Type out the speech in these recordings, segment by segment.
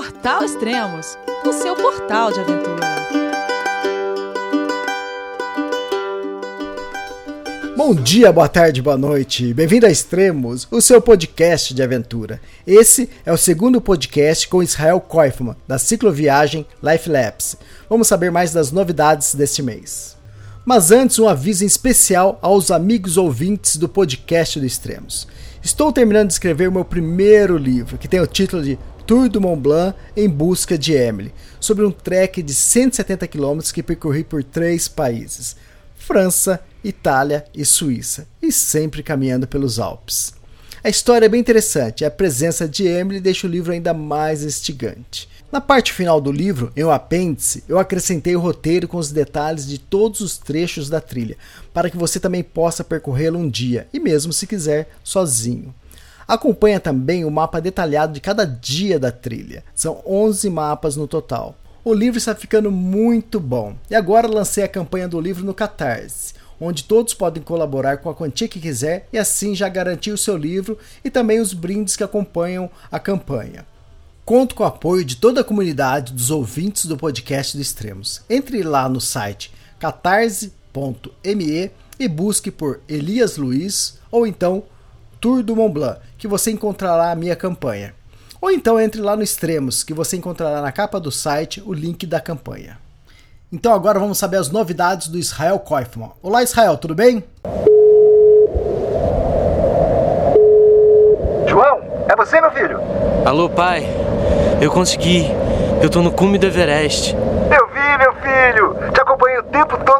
Portal Extremos, o seu portal de aventura. Bom dia, boa tarde, boa noite. Bem-vindo a Extremos, o seu podcast de aventura. Esse é o segundo podcast com Israel Koifman, da cicloviagem Life Labs. Vamos saber mais das novidades deste mês. Mas antes, um aviso especial aos amigos ouvintes do podcast do Extremos. Estou terminando de escrever o meu primeiro livro, que tem o título de Tour do Mont Blanc em busca de Emily, sobre um trek de 170 km que percorri por três países: França, Itália e Suíça, e sempre caminhando pelos Alpes. A história é bem interessante a presença de Emily deixa o livro ainda mais instigante. Na parte final do livro, em um apêndice, eu acrescentei o roteiro com os detalhes de todos os trechos da trilha, para que você também possa percorrê-lo um dia, e mesmo se quiser, sozinho. Acompanha também o mapa detalhado de cada dia da trilha. São 11 mapas no total. O livro está ficando muito bom. E agora lancei a campanha do livro no Catarse, onde todos podem colaborar com a quantia que quiser e assim já garantir o seu livro e também os brindes que acompanham a campanha. Conto com o apoio de toda a comunidade dos ouvintes do podcast do Extremos. Entre lá no site catarse.me e busque por Elias Luiz ou então Tour do Mont Blanc, que você encontrará a minha campanha. Ou então entre lá no Extremos, que você encontrará na capa do site o link da campanha. Então agora vamos saber as novidades do Israel Koifman. Olá Israel, tudo bem? João, é você meu filho? Alô pai, eu consegui. Eu tô no cume do Everest. Eu vi meu filho, te acompanhei o tempo todo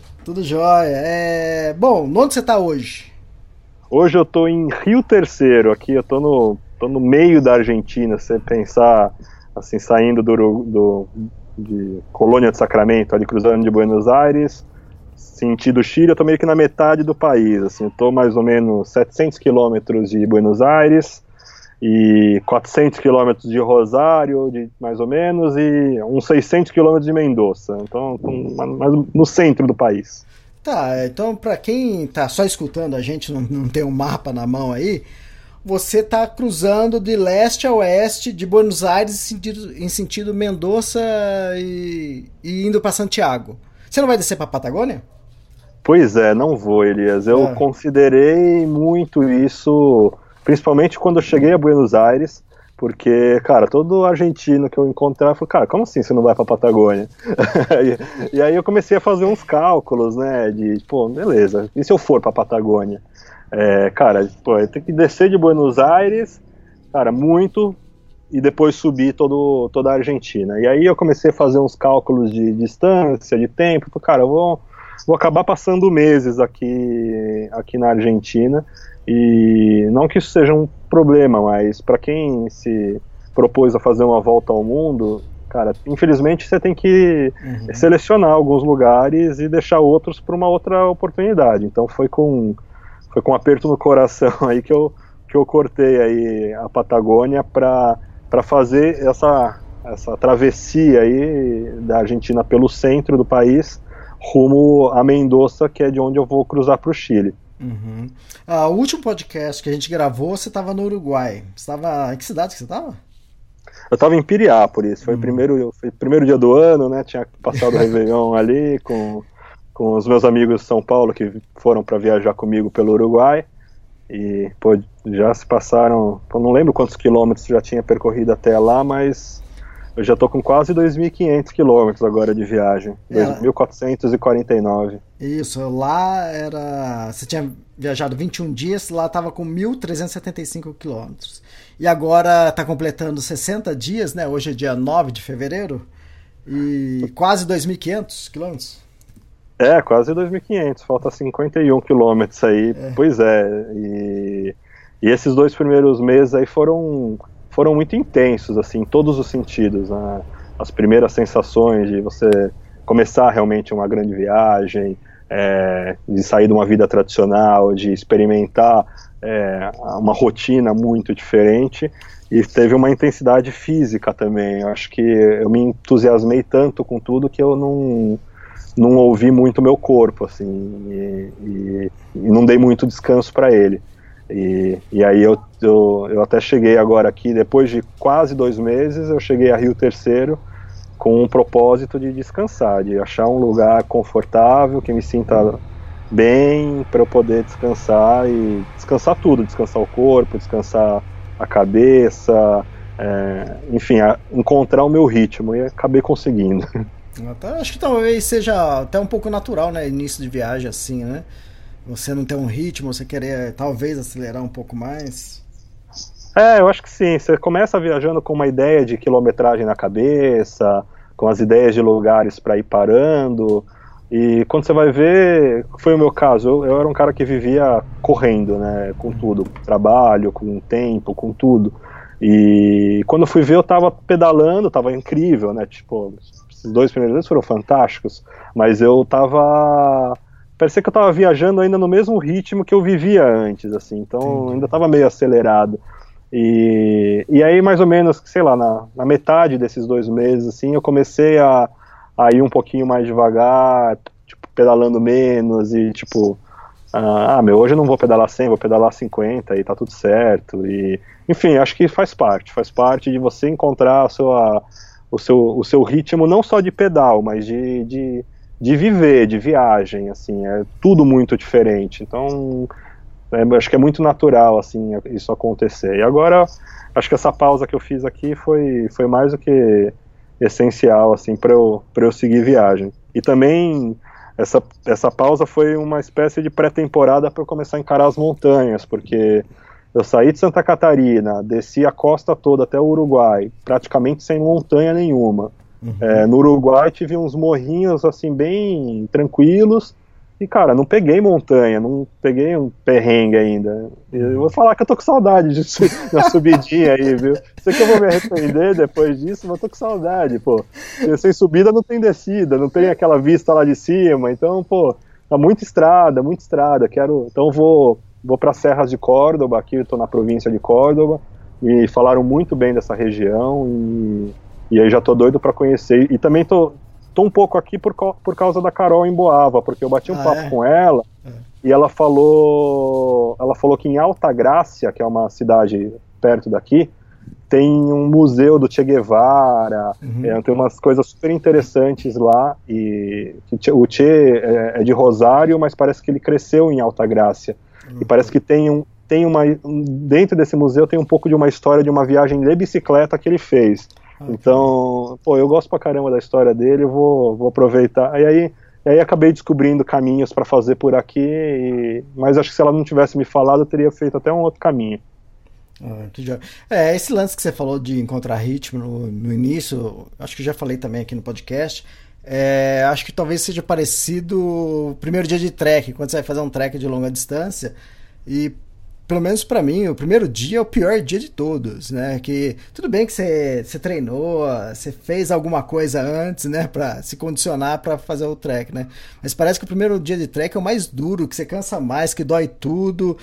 Tudo jóia. É... Bom, onde você está hoje? Hoje eu estou em Rio Terceiro, aqui eu estou no, tô no meio da Argentina, se você pensar assim, saindo do, do, de Colônia de Sacramento, ali cruzando de Buenos Aires, sentido Chile, eu estou meio que na metade do país, assim, eu tô mais ou menos 700 quilômetros de Buenos Aires, e 400 quilômetros de Rosário, de, mais ou menos, e uns 600 quilômetros de Mendoza. Então, mais no centro do país. Tá, então para quem tá só escutando a gente, não, não tem um mapa na mão aí, você tá cruzando de leste a oeste de Buenos Aires em sentido, em sentido Mendoza e, e indo para Santiago. Você não vai descer para Patagônia? Pois é, não vou, Elias. Eu é. considerei muito isso Principalmente quando eu cheguei a Buenos Aires, porque, cara, todo argentino que eu encontrava falou, cara, como assim você não vai pra Patagônia? e, e, aí eu comecei a fazer uns cálculos, né, de, pô, beleza, e se eu for pra Patagônia? É, cara, pô, eu tenho que descer de Buenos Aires, cara, muito, e depois subir todo, toda a Argentina. E aí eu comecei a fazer uns cálculos de distância, de tempo, cara, eu vou, vou acabar passando meses aqui, aqui na Argentina, e não que isso seja um problema, mas para quem se propôs a fazer uma volta ao mundo, cara, infelizmente você tem que uhum. selecionar alguns lugares e deixar outros para uma outra oportunidade. Então foi com foi com um aperto no coração aí que eu que eu cortei aí a Patagônia para para fazer essa essa travessia aí da Argentina pelo centro do país rumo a Mendoza, que é de onde eu vou cruzar para o Chile. Uhum. Ah, o último podcast que a gente gravou, você estava no Uruguai. Você estava. Em que cidade que você estava? Eu estava em Piriápolis, foi o uhum. primeiro, foi primeiro dia do ano, né? Tinha passado o Réveillon ali com, com os meus amigos de São Paulo que foram para viajar comigo pelo Uruguai. E, pô, já se passaram. Eu não lembro quantos quilômetros já tinha percorrido até lá, mas eu já tô com quase 2.500 quilômetros agora de viagem. É, 2.449. Isso, lá era. Você tinha viajado 21 dias, lá tava com 1.375 quilômetros. E agora tá completando 60 dias, né? Hoje é dia 9 de fevereiro. E quase 2.500 quilômetros. É, quase 2.500. Falta 51 quilômetros aí. É. Pois é. E, e esses dois primeiros meses aí foram foram muito intensos, assim, em todos os sentidos. Né? as primeiras sensações de você começar realmente uma grande viagem, é, de sair de uma vida tradicional, de experimentar é, uma rotina muito diferente e teve uma intensidade física também. Eu acho que eu me entusiasmei tanto com tudo que eu não não ouvi muito meu corpo assim e, e, e não dei muito descanso para ele. E, e aí eu, eu, eu até cheguei agora aqui depois de quase dois meses eu cheguei a Rio Terceiro com um propósito de descansar, de achar um lugar confortável, que me sinta bem para eu poder descansar e descansar tudo, descansar o corpo, descansar a cabeça, é, enfim, a, encontrar o meu ritmo e acabei conseguindo. Acho que talvez seja até um pouco natural, né, início de viagem assim, né? Você não ter um ritmo, você querer talvez acelerar um pouco mais. É, eu acho que sim. Você começa viajando com uma ideia de quilometragem na cabeça, com as ideias de lugares para ir parando. E quando você vai ver, foi o meu caso, eu, eu, era um cara que vivia correndo, né, com tudo, trabalho, com tempo, com tudo. E quando fui ver, eu tava pedalando, tava incrível, né, tipo, esses dois primeiros dias foram fantásticos, mas eu tava parecia que eu tava viajando ainda no mesmo ritmo que eu vivia antes, assim, então ainda tava meio acelerado. E, e aí, mais ou menos, sei lá, na, na metade desses dois meses, assim, eu comecei a, a ir um pouquinho mais devagar, tipo, pedalando menos e, tipo, ah, ah meu, hoje eu não vou pedalar 100, vou pedalar 50 e tá tudo certo. E, enfim, acho que faz parte, faz parte de você encontrar a sua, o, seu, o seu ritmo, não só de pedal, mas de, de, de viver, de viagem, assim, é tudo muito diferente. Então, é, acho que é muito natural assim isso acontecer. E agora acho que essa pausa que eu fiz aqui foi, foi mais do que essencial assim para eu eu seguir viagem. E também essa, essa pausa foi uma espécie de pré-temporada para eu começar a encarar as montanhas, porque eu saí de Santa Catarina, desci a costa toda até o Uruguai, praticamente sem montanha nenhuma. Uhum. É, no Uruguai tive uns morrinhos assim bem tranquilos e, cara, não peguei montanha, não peguei um perrengue ainda. Eu vou falar que eu tô com saudade de uma subidinha aí, viu? Sei que eu vou me arrepender depois disso, mas tô com saudade, pô. Sem subida não tem descida, não tem aquela vista lá de cima, então, pô, tá muita estrada, muita estrada. Quero, então vou vou para Serras de Córdoba, aqui eu tô na província de Córdoba, e falaram muito bem dessa região e, e aí já tô doido para conhecer. E também tô tô um pouco aqui por, por causa da Carol em Boava, porque eu bati um ah, papo é? com ela é. e ela falou, ela falou que em Alta Grácia, que é uma cidade perto daqui, tem um museu do Che Guevara, uhum. é, tem umas coisas super interessantes lá e o Che é, é, de Rosário, mas parece que ele cresceu em Alta Grácia uhum. e parece que tem um tem uma dentro desse museu tem um pouco de uma história de uma viagem de bicicleta que ele fez. Então, pô, eu gosto pra caramba da história dele, vou, vou aproveitar. E aí, e aí acabei descobrindo caminhos para fazer por aqui, e... mas acho que se ela não tivesse me falado, eu teria feito até um outro caminho. Ah, é, esse lance que você falou de encontrar ritmo no, no início, acho que já falei também aqui no podcast. É, acho que talvez seja parecido o primeiro dia de trek, quando você vai fazer um trek de longa distância e pelo menos para mim, o primeiro dia é o pior dia de todos, né? Que tudo bem que você, você treinou, você fez alguma coisa antes, né, para se condicionar para fazer o trek, né? Mas parece que o primeiro dia de trek é o mais duro, que você cansa mais, que dói tudo.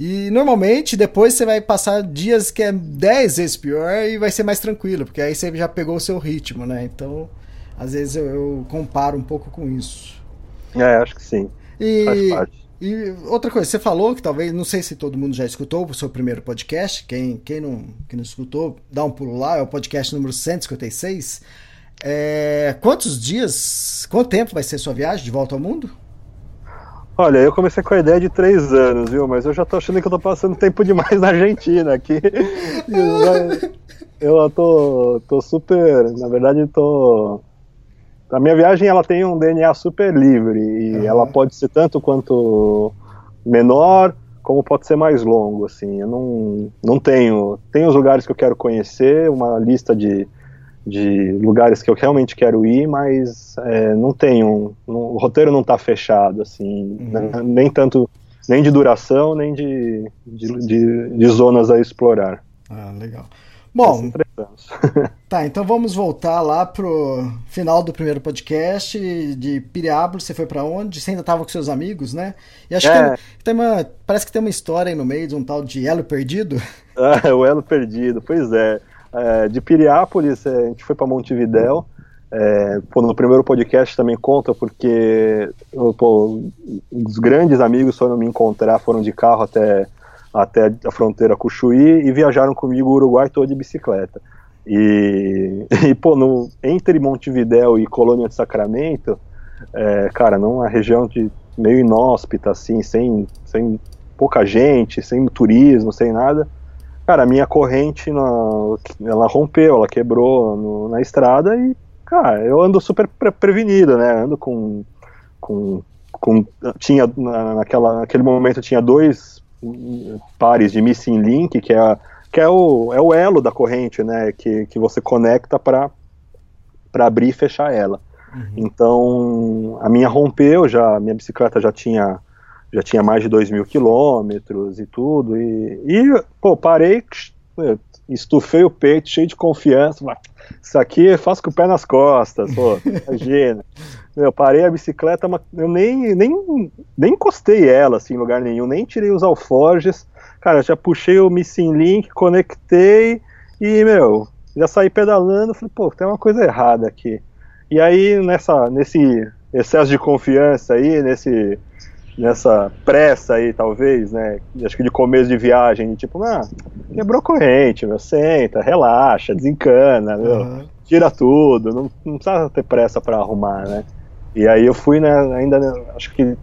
E normalmente depois você vai passar dias que é 10 vezes pior e vai ser mais tranquilo, porque aí você já pegou o seu ritmo, né? Então, às vezes eu, eu comparo um pouco com isso. É, acho que sim. E Faz parte. E outra coisa, você falou que talvez, não sei se todo mundo já escutou o seu primeiro podcast, quem, quem, não, quem não escutou, dá um pulo lá, é o podcast número 156. É, quantos dias, quanto tempo vai ser sua viagem de volta ao mundo? Olha, eu comecei com a ideia de três anos, viu? Mas eu já tô achando que eu tô passando tempo demais na Argentina aqui. eu tô, tô super, na verdade, tô a minha viagem ela tem um DNA super livre e uhum. ela pode ser tanto quanto menor como pode ser mais longo assim. Eu não, não tenho. Tenho os lugares que eu quero conhecer uma lista de, de lugares que eu realmente quero ir mas é, não tenho não, o roteiro não está fechado assim. Uhum. né, nem tanto nem de duração nem de, de, de, de zonas a explorar. Ah legal Bom, tá, então vamos voltar lá pro final do primeiro podcast de Piriápolis. Você foi para onde? Você ainda estava com seus amigos, né? E acho é. que tem uma, parece que tem uma história aí no meio de um tal de Elo Perdido. Ah, o Elo Perdido, pois é. é de Piriápolis, é, a gente foi para Montevidéu. É, pô, no primeiro podcast também conta porque pô, os grandes amigos foram me encontrar, foram de carro até até a fronteira com o Chuí e viajaram comigo o Uruguai todo de bicicleta. E, e pô, no, entre Montevidéu e Colônia de Sacramento, é, cara, numa região de meio inóspita, assim, sem, sem pouca gente, sem turismo, sem nada, cara, a minha corrente, na, ela rompeu, ela quebrou no, na estrada e, cara, eu ando super pre prevenido, né, ando com, com, com tinha, naquela, naquele momento tinha dois pares de missing link, que é, que é, o, é o elo da corrente, né, que, que você conecta para abrir e fechar ela. Uhum. Então, a minha rompeu, já, minha bicicleta já tinha já tinha mais de 2 mil quilômetros e tudo, e, e, pô, parei, estufei o peito, cheio de confiança, isso aqui faço com o pé nas costas, pô, imagina. Eu parei a bicicleta, eu nem, nem, nem encostei ela assim, em lugar nenhum, nem tirei os alforjes. Cara, já puxei o Missing Link, conectei e, meu, já saí pedalando. Falei, pô, tem uma coisa errada aqui. E aí, nessa, nesse excesso de confiança aí, nesse, nessa pressa aí, talvez, né? Acho que de começo de viagem, tipo, ah, quebrou corrente, meu, senta, relaxa, desencana, meu, uhum. tira tudo, não, não precisa ter pressa para arrumar, né? E aí eu fui, né, ainda, acho que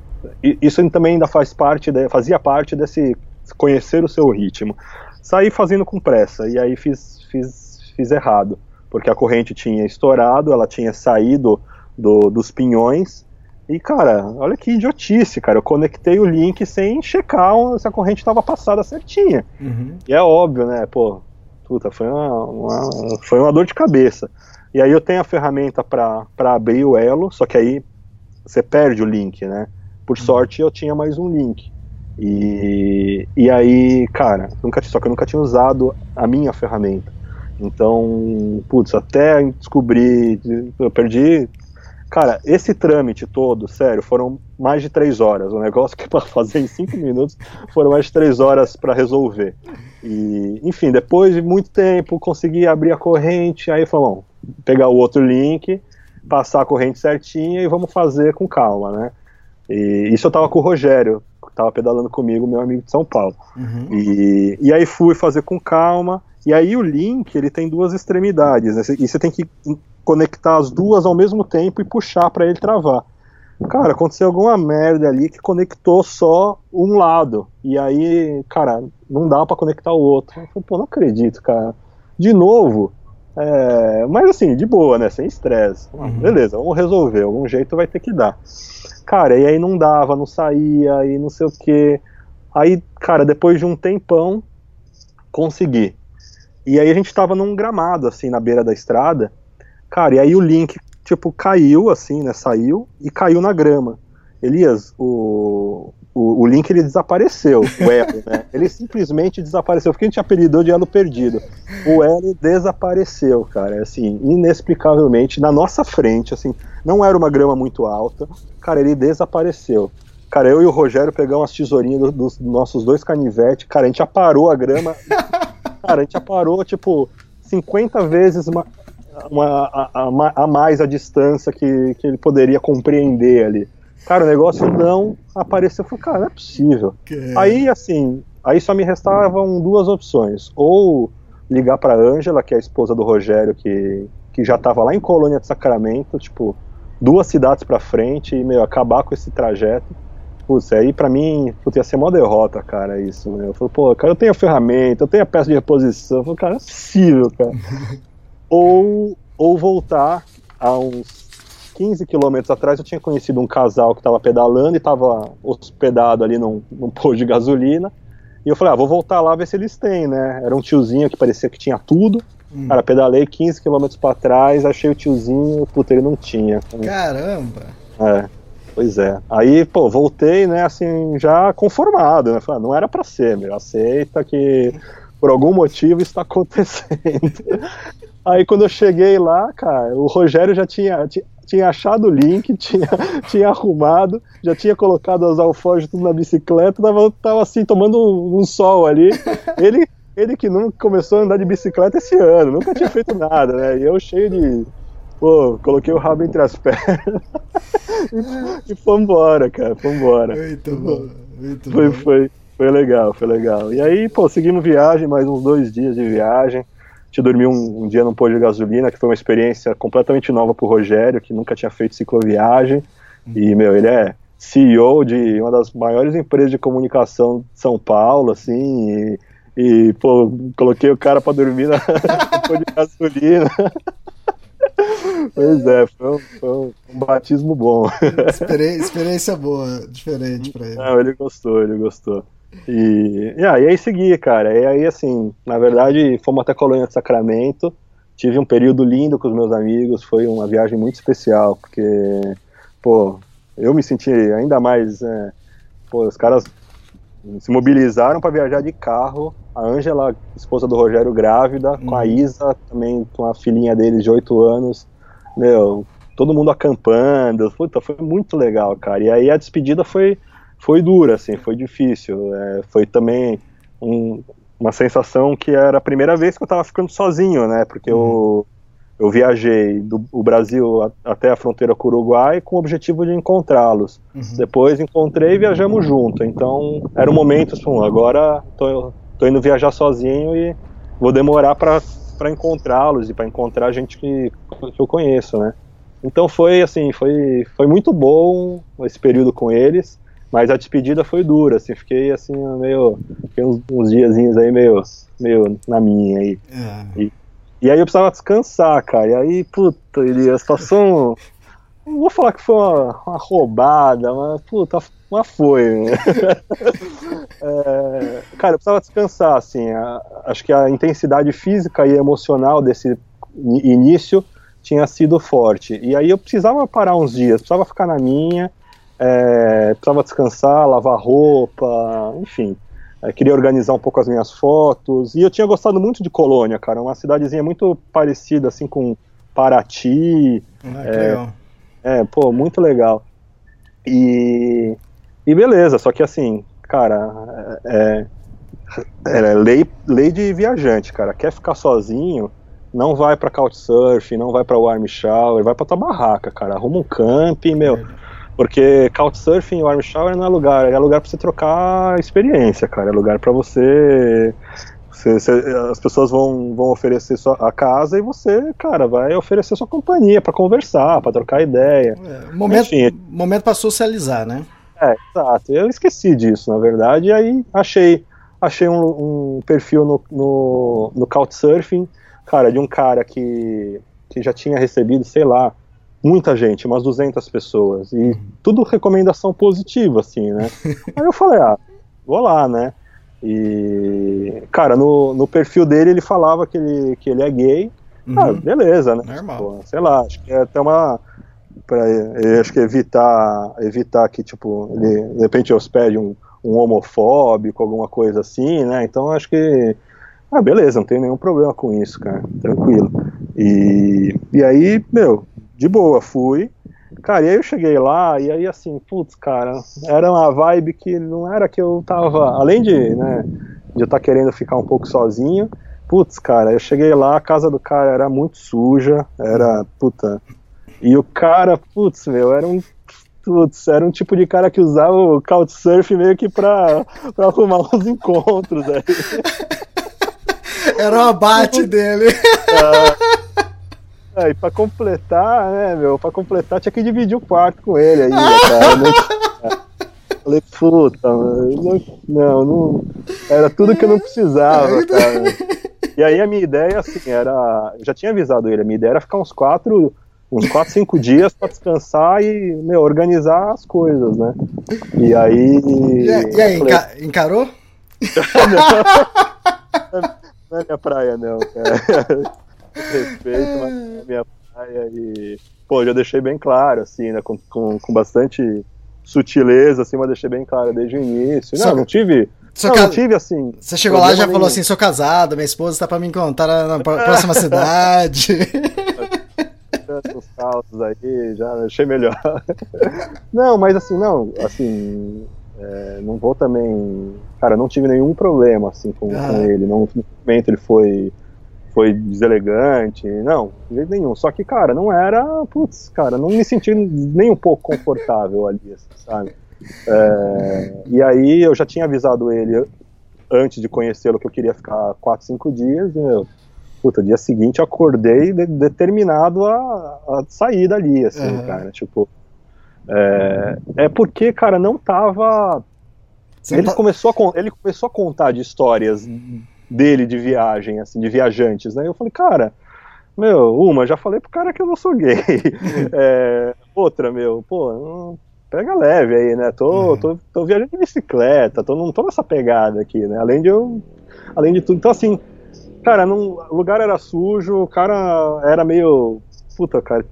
isso também ainda faz parte, de, fazia parte desse conhecer o seu ritmo. Saí fazendo com pressa, e aí fiz, fiz, fiz errado, porque a corrente tinha estourado, ela tinha saído do, dos pinhões, e cara, olha que idiotice, cara, eu conectei o link sem checar se a corrente estava passada certinha. Uhum. E é óbvio, né, pô, puta, foi uma, uma, foi uma dor de cabeça. E aí eu tenho a ferramenta para abrir o elo, só que aí você perde o link, né? Por uhum. sorte eu tinha mais um link. E, e aí, cara, nunca, só que eu nunca tinha usado a minha ferramenta. Então, putz, até descobrir, eu perdi. Cara, esse trâmite todo, sério, foram mais de três horas. O negócio que para fazer em cinco minutos foram mais de três horas para resolver. E, enfim, depois de muito tempo, consegui abrir a corrente. Aí falou, pegar o outro link, passar a corrente certinha e vamos fazer com calma, né? E isso eu tava com o Rogério, que tava pedalando comigo, meu amigo de São Paulo. Uhum. E, e aí fui fazer com calma. E aí o link ele tem duas extremidades, né? E você tem que conectar as duas ao mesmo tempo e puxar para ele travar. Cara, aconteceu alguma merda ali que conectou só um lado. E aí, cara, não dá para conectar o outro. Eu falei, pô, não acredito, cara. De novo, é, mas assim, de boa, né? Sem estresse. Uhum. Beleza, vamos resolver. Algum jeito vai ter que dar. Cara, e aí não dava, não saía, e não sei o que. Aí, cara, depois de um tempão, consegui. E aí a gente tava num gramado, assim, na beira da estrada. Cara, e aí o link, tipo, caiu, assim, né? Saiu e caiu na grama. Elias, o, o, o link ele desapareceu, o elo, né? Ele simplesmente desapareceu, porque a gente apelidou de elo perdido. O elo desapareceu, cara, assim, inexplicavelmente, na nossa frente, assim, não era uma grama muito alta, cara, ele desapareceu. Cara, eu e o Rogério pegamos as tesourinhas do, dos nossos dois canivetes, cara, a gente aparou a grama, cara, a gente aparou, tipo, 50 vezes uma, uma, a, a, a mais a distância que, que ele poderia compreender ali. Cara, o negócio não apareceu. Eu falei, cara, não é possível. Que... Aí, assim, aí só me restavam duas opções. Ou ligar pra Ângela, que é a esposa do Rogério, que, que já tava lá em Colônia de Sacramento, tipo, duas cidades pra frente, e, meio, acabar com esse trajeto. Putz, aí pra mim, putz, ia ser uma derrota, cara, isso, né? Eu falei, pô, cara, eu tenho a ferramenta, eu tenho a peça de reposição. Eu falei, cara, não é possível, cara. ou, ou voltar a uns 15 quilômetros atrás eu tinha conhecido um casal que estava pedalando e estava hospedado ali num, num posto de gasolina. E eu falei, ah, vou voltar lá ver se eles têm, né? Era um tiozinho que parecia que tinha tudo. Hum. Cara, pedalei 15 quilômetros para trás, achei o tiozinho, puta, ele não tinha. Caramba! É, pois é. Aí, pô, voltei, né, assim, já conformado, né? Falei, ah, não era para ser, meu, aceita que por algum motivo isso tá acontecendo. Aí quando eu cheguei lá, cara, o Rogério já tinha, tinha achado o link, tinha, tinha arrumado, já tinha colocado as alforjes tudo na bicicleta, tava, tava assim, tomando um, um sol ali. Ele, ele que nunca começou a andar de bicicleta esse ano, nunca tinha feito nada, né? E eu cheio de. Pô, coloquei o rabo entre as pernas e, e fomos embora, cara, fomos embora. Muito bom, muito foi, bom. Foi, foi legal, foi legal. E aí, pô, seguimos viagem, mais uns dois dias de viagem gente dormiu um, um, dia num posto de gasolina, que foi uma experiência completamente nova pro Rogério, que nunca tinha feito cicloviagem. E, meu, ele é CEO de uma das maiores empresas de comunicação de São Paulo, assim, e, e pô, coloquei o cara para dormir na, no posto de gasolina. Pois é, foi um, foi um, batismo bom. Experiência, experiência boa, diferente para ele. Não, ele gostou, ele gostou. E, e, aí, aí segui, cara. E aí, assim, na verdade, fomos até Colônia de Sacramento. Tive um período lindo com os meus amigos. Foi uma viagem muito especial, porque, pô, eu me senti ainda mais. É, pô, os caras se mobilizaram para viajar de carro. A Ângela, esposa do Rogério, grávida, com a uhum. Isa, também com a filhinha deles de 8 anos. Meu, todo mundo acampando. Puta, foi muito legal, cara. E aí a despedida foi foi dura, assim, foi difícil. É, foi também um, uma sensação que era a primeira vez que eu estava ficando sozinho, né? Porque uhum. eu, eu viajei do o Brasil a, até a fronteira com o Uruguai com o objetivo de encontrá-los. Uhum. Depois encontrei e viajamos junto. Então era um momento, assim, agora tô, tô indo viajar sozinho e vou demorar para encontrá-los e para encontrar gente que, que eu conheço, né? Então foi assim, foi, foi muito bom esse período com eles. Mas a despedida foi dura, assim, fiquei assim, meio. Fiquei uns, uns diazinhos aí meio, meio na minha aí. É. E, e aí eu precisava descansar, cara. E aí, puta, ele, a situação. Não vou falar que foi uma, uma roubada, mas puta, mas foi. Né? é, cara, eu precisava descansar, assim. A, acho que a intensidade física e emocional desse início tinha sido forte. E aí eu precisava parar uns dias, precisava ficar na minha é, precisava descansar, lavar roupa, enfim. É, queria organizar um pouco as minhas fotos. E eu tinha gostado muito de Colônia, cara. Uma cidadezinha muito parecida, assim, com Paraty. Ah, é, legal. É, pô, muito legal. E, e beleza, só que assim, cara, é, é, é lei, lei de viajante, cara. Quer ficar sozinho, não vai pra Couchsurfing, não vai pra Warm Shower, vai pra tua barraca, cara. Arruma um camping, meu. É porque Couchsurfing e Warm Shower não é lugar, é lugar para você trocar experiência, cara. É lugar para você, você, você, As pessoas vão, vão oferecer sua, a casa e você, cara, vai oferecer sua companhia para conversar, para trocar ideia. É, momento, Enfim, momento para socializar, né? É, exato. Eu esqueci disso, na verdade, e aí achei, achei um, um perfil no, no, no Couchsurfing, cara, de um cara que, que já tinha recebido, sei lá, muita gente, umas 200 pessoas, e uhum. tudo recomendação positiva, assim, né? Aí eu falei, ah, vou lá, né? E, cara, no, no perfil dele ele falava que ele, que ele é gay. Uhum. Ah, beleza, né? Normal. Pô, sei lá, acho que é até uma. Pra, acho que evitar, evitar que, tipo, ele de repente hospede um, um homofóbico, alguma coisa assim, né? Então acho que. Ah, beleza, não tem nenhum problema com isso, cara. Tranquilo. E, e aí, meu, de boa, fui. Cara, e aí eu cheguei lá, e aí assim, putz, cara, era uma vibe que não era que eu tava, além de, né, de eu estar tá querendo ficar um pouco sozinho, putz, cara, eu cheguei lá, a casa do cara era muito suja, era, puta, e o cara, putz, meu, era um, putz, era um tipo de cara que usava o Couchsurf meio que pra, pra arrumar uns encontros aí. Era o abate dele. Ah, é, e pra completar, né, meu, pra completar tinha que dividir o quarto com ele aí, cara. Não... Falei, puta, não, não, não, Era tudo que eu não precisava, cara. E aí a minha ideia, assim, era. Eu já tinha avisado ele, a minha ideia era ficar uns quatro, uns quatro, cinco dias pra descansar e, meu, organizar as coisas, né? E aí. E, e aí, falei, enca encarou? não, não é minha praia, não, cara respeito, mas minha praia e. Pô, já deixei bem claro, assim, né? Com, com, com bastante sutileza, assim, mas deixei bem claro desde o início. Não, não tive Sou não, ca- tive assim. Você chegou lá e já problema falou nenhum. assim: sou casado, minha esposa tá pra me encontrar na pró- próxima cidade. os causos aí, já achei melhor. não, mas assim, não, assim, é, não vou também. Cara, não tive nenhum problema assim com, Ah. com ele. Não, no momento ele foi, foi deselegante, não, de jeito nenhum. Só que, cara, não era, putz, cara, não me senti nem um pouco confortável ali, assim, sabe? É, e aí eu já tinha avisado ele antes de conhecê-lo que eu queria ficar 4, 5 dias, e, meu, puta, dia seguinte eu acordei de- determinado a, a sair dali, assim, Aham. cara, tipo, é, é porque, cara, não tava, Você ele tá- começou a, ele começou a contar de histórias dele de viagem, assim, de viajantes, né, eu falei, cara, meu, uma, já falei pro cara que eu não sou gay, É, outra, meu, pô, pega leve aí, né, tô, Uhum. tô, tô viajando de bicicleta, tô, não tô nessa pegada aqui, né, além de eu, além de tudo, então assim, cara, não, o lugar era sujo, o cara era meio, puta, cara,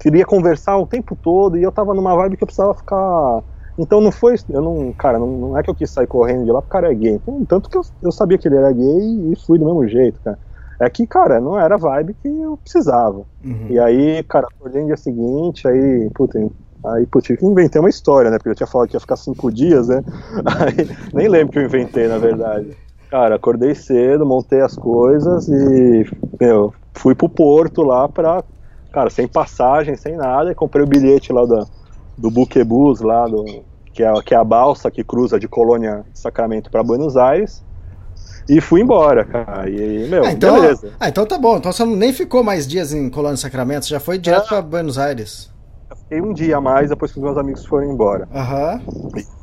queria conversar o tempo todo e eu tava numa vibe que eu precisava ficar. Então não foi. Eu não, cara, não, não é que eu quis sair correndo de lá porque o cara é gay. Então, Tanto que eu, eu sabia que ele era gay e fui do mesmo jeito, cara. É que, cara, não era a vibe que eu precisava. Uhum. E aí, cara, acordei no dia seguinte, aí, puta, aí, putz, tive que inventei uma história, né? Porque eu tinha falado que ia ficar cinco dias, né? Aí, nem lembro que eu inventei, na verdade. Cara, acordei cedo, montei as coisas e, meu, fui pro porto lá pra, cara, sem passagem, sem nada, e comprei o bilhete lá da, do Buquebus, lá do, que é, que é a balsa que cruza de Colônia Sacramento pra Buenos Aires. E fui embora, cara. E, meu, Ah, então, beleza. ah, então tá bom. Então você nem ficou mais dias em Colônia Sacramento, você já foi direto pra Buenos Aires. Eu fiquei um dia a mais depois que os meus amigos foram embora. Aham.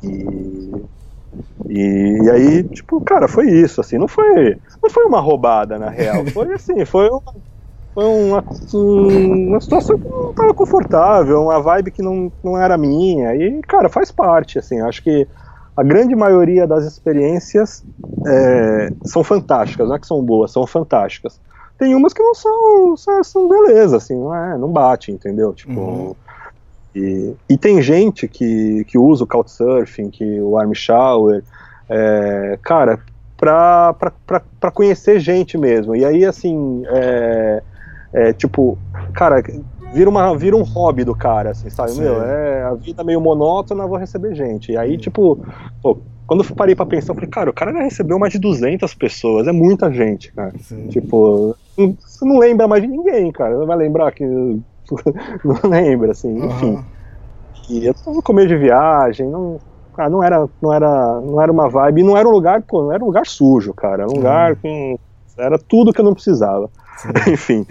E, e, e aí, tipo, cara, foi isso, assim, não foi, não foi uma roubada, na real, foi assim, foi uma, foi uma, um- uma situação que não tava confortável, uma vibe que não, não era minha, e, cara, faz parte, assim, acho que a grande maioria das experiências é, são fantásticas, não é que são boas, são fantásticas. Tem umas que não são, são, são beleza, assim, não é, não bate, entendeu? Tipo, Uhum. e, e tem gente que, que usa o Couchsurfing, que o Arm Shower, é, cara, pra, pra, pra, pra conhecer gente mesmo. E aí, assim, é, é, tipo, cara, vira, uma, vira um hobby do cara, assim, sabe? Sim. Meu, é a vida meio monótona, vou receber gente. E aí, tipo, pô, quando eu parei pra pensar, eu falei, cara, o cara já recebeu mais de 200 pessoas, é muita gente, cara. Sim. Tipo, você não lembra mais de ninguém, cara. Não vai lembrar que. Não lembra, assim, enfim. Aham. E eu tava no começo de viagem, não, cara, não era, não era, não era uma vibe, não era um lugar, pô, não era um lugar sujo, cara, era um lugar com, era tudo que eu não precisava. Enfim,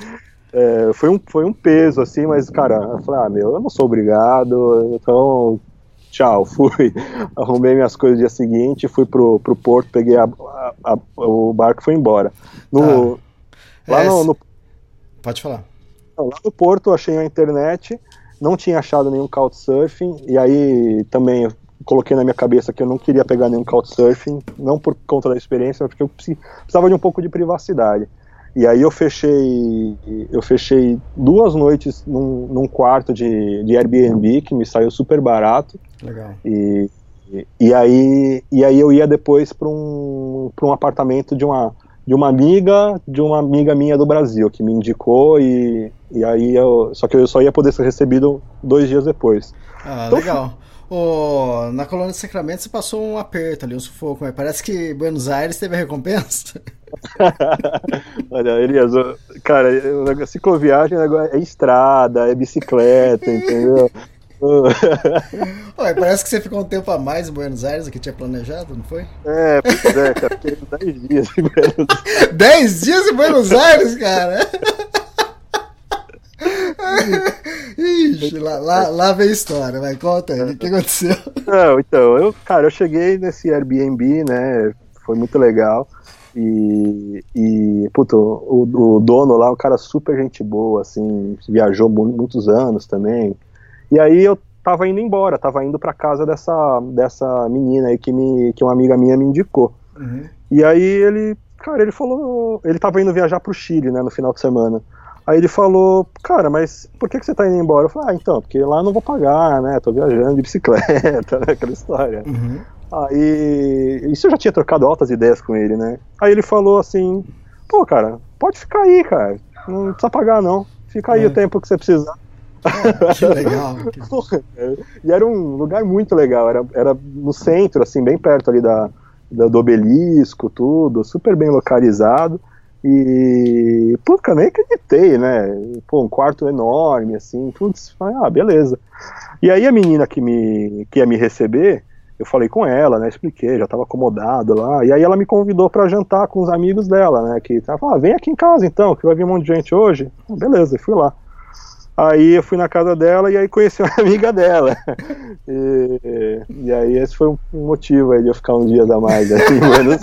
é, foi, um, foi um peso, assim, mas, cara, eu falei, ah, meu, eu não sou obrigado, então, tchau, fui, arrumei minhas coisas no dia seguinte, fui pro, pro porto, peguei a, a- a- o barco e fui embora. No, lá É, no- no Pode falar. Lá no Porto achei a internet, não tinha achado nenhum couchsurfing, e aí também coloquei na minha cabeça que eu não queria pegar nenhum couchsurfing, não por conta da experiência, mas porque eu precis- precisava de um pouco de privacidade. E aí eu fechei, eu fechei duas noites num, num quarto de, de Airbnb que me saiu super barato. Legal. E, e, e aí, e aí eu ia depois para um, pra um apartamento de uma, de uma amiga, de uma amiga minha do Brasil, que me indicou, e, e aí eu. Só que eu só ia poder ser recebido dois dias depois. Ah, Então, legal. Ô, na Colônia Sacramento você passou um aperto ali, um sufoco, mas parece que Buenos Aires teve a recompensa. Olha, Elias, cara, cicloviagem é estrada, é bicicleta, entendeu? Ué, parece que você ficou um tempo a mais em Buenos Aires do que tinha planejado, não foi? é, pois é, cara, fiquei 10 dias em Buenos Aires. Dez dias em Buenos Aires, cara! Ixi, lá, lá, lá vem a história, vai, conta aí, o que aconteceu? Não, então, eu, cara, eu cheguei nesse Airbnb, né? Foi muito legal. E, e puto, o, o dono lá, um cara super gente boa, assim, viajou mu- muitos anos também. E aí eu tava indo embora, tava indo pra casa dessa, dessa menina aí que, me, que uma amiga minha me indicou. Uhum. E aí ele, cara, ele falou, ele tava indo viajar pro Chile, né, no final de semana. Aí ele falou, cara, mas por que, que você tá indo embora? Eu falei, ah, então, porque lá eu não vou pagar, né, tô viajando de bicicleta, né, aquela história. Uhum. Aí. Isso eu já tinha trocado altas ideias com ele, né? Aí ele falou assim: pô, cara, pode ficar aí, cara. Não precisa pagar, não. Fica aí É. o tempo que você precisar. Que legal. Porra, cara. e era um lugar muito legal, era, era no centro, assim, bem perto ali da, da- do obelisco, tudo, super bem localizado. E, pô, cara, nem acreditei, né? Pô, um quarto enorme, assim, tudo. Falei, ah, beleza. E aí a menina que, me, que ia me receber, eu falei com ela, né? Expliquei, já tava acomodado lá. E aí ela me convidou para jantar com os amigos dela, né? Que tava, ah, vem aqui em casa então, que vai vir um monte de gente hoje. Ah, beleza, eu fui lá. Aí eu fui na casa dela e aí conheci uma amiga dela. E, e aí esse foi um motivo aí de eu ficar uns dias a mais aí em Buenos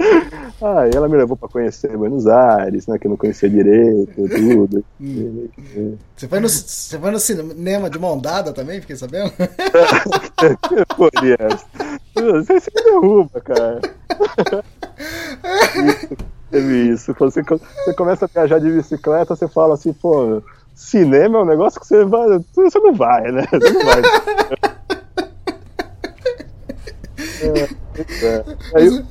Aí ela me levou para conhecer Buenos Aires, né? Que eu não conhecia direito, tudo. E- Você foi, no, você foi no cinema de mão dada também, fiquei sabendo? Que porra é essa? Você se derruba, cara. Teve isso. Você, você começa a viajar de bicicleta, você fala assim, pô, cinema é um negócio que você vai. Você não vai, né? Você não vai. É, é. Aí,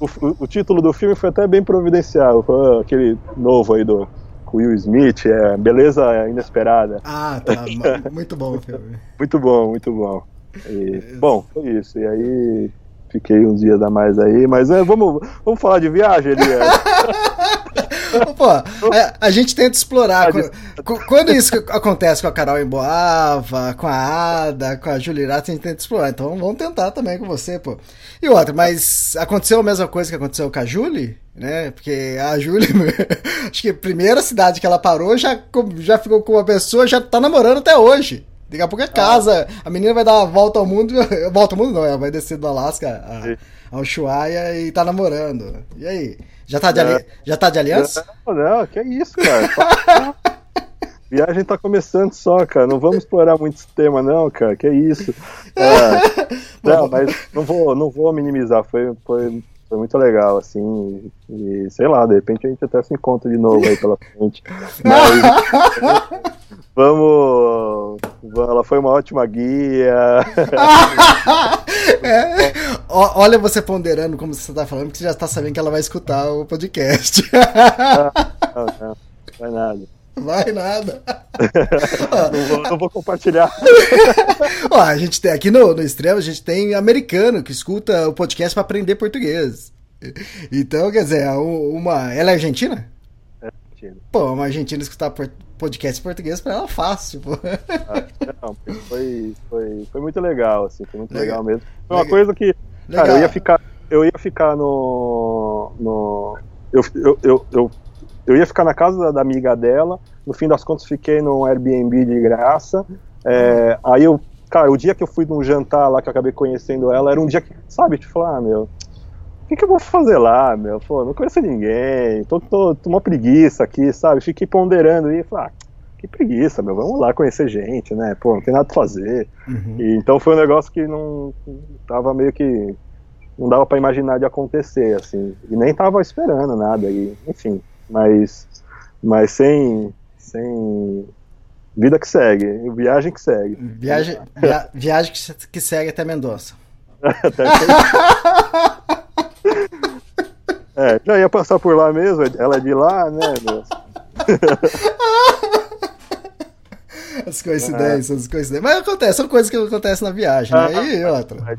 o, o- título do filme foi até bem providencial. Foi aquele novo aí do Will Smith, é Beleza Inesperada. Ah, tá. Muito bom o filme. Muito bom, muito bom. E, bom, foi isso. E aí fiquei uns dias a mais aí, mas é, vamos, vamos falar de viagem, Elias. Pô, a, a gente tenta explorar. Quando, quando isso acontece com a Carol Emboava, com a Ada, com a Julirata, a gente tenta explorar. Então vamos tentar também com você, pô. E outra, mas aconteceu a mesma coisa que aconteceu com a Julie, né? Porque a Julie, acho que a primeira cidade que ela parou já, já ficou com uma pessoa, já tá namorando até hoje. Daqui a pouco é casa. A menina vai dar uma volta ao mundo. Volta ao mundo não, ela vai descer do Alasca a, ao Ushuaia e tá namorando. E aí? Já tá de, ali- já tá de aliança? Não, não, que isso, cara. Viagem tá começando só, cara. Não vamos explorar muito esse tema, não, cara. Que isso. É, não, mas não vou, não vou minimizar. Foi, foi, foi muito legal, assim. E sei lá, de repente a gente até se encontra de novo aí pela frente. Mas vamos. Ela foi uma ótima guia. É. Olha você ponderando como você tá falando, que você já tá sabendo que ela vai escutar o podcast. Não, não, não vai nada. Vai nada. Não vou, não vou compartilhar. Ó, a gente tem aqui no, no extremo, a gente tem americano que escuta o podcast pra aprender português. Então, quer dizer, u- uma. Ela é argentina? Pô, uma argentina escutar podcast em português pra ela é fácil, pô. Não, foi, foi, foi muito legal, assim, foi muito Legal. legal, mesmo. Foi uma Legal. coisa que, cara, Legal. eu ia ficar, eu ia ficar no, no eu, eu, eu, eu, eu ia ficar na casa da, da amiga dela, no fim das contas fiquei num Airbnb de graça, é, aí eu, cara, o dia que eu fui num jantar lá, que eu acabei conhecendo ela, era um dia que, sabe, tipo, ah, meu, o que, que eu vou fazer lá, meu? Pô, não conheço ninguém, tô, tô, tô uma preguiça aqui, sabe? Fiquei ponderando e falei, ah, que preguiça, meu, vamos lá conhecer gente, né? Pô, não tem nada pra fazer. Uhum. E, então foi um negócio que não tava meio que não dava pra imaginar de acontecer, assim, e nem tava esperando nada, e, enfim, mas, mas sem, sem vida que segue, viagem que segue. Viagem, via- viagem que, que segue até Mendonça. Até É, já ia passar por lá mesmo, ela é de lá, né? As coincidências, as coincidências. Mas acontece, são coisas que acontecem na viagem, né? Ah, E outra.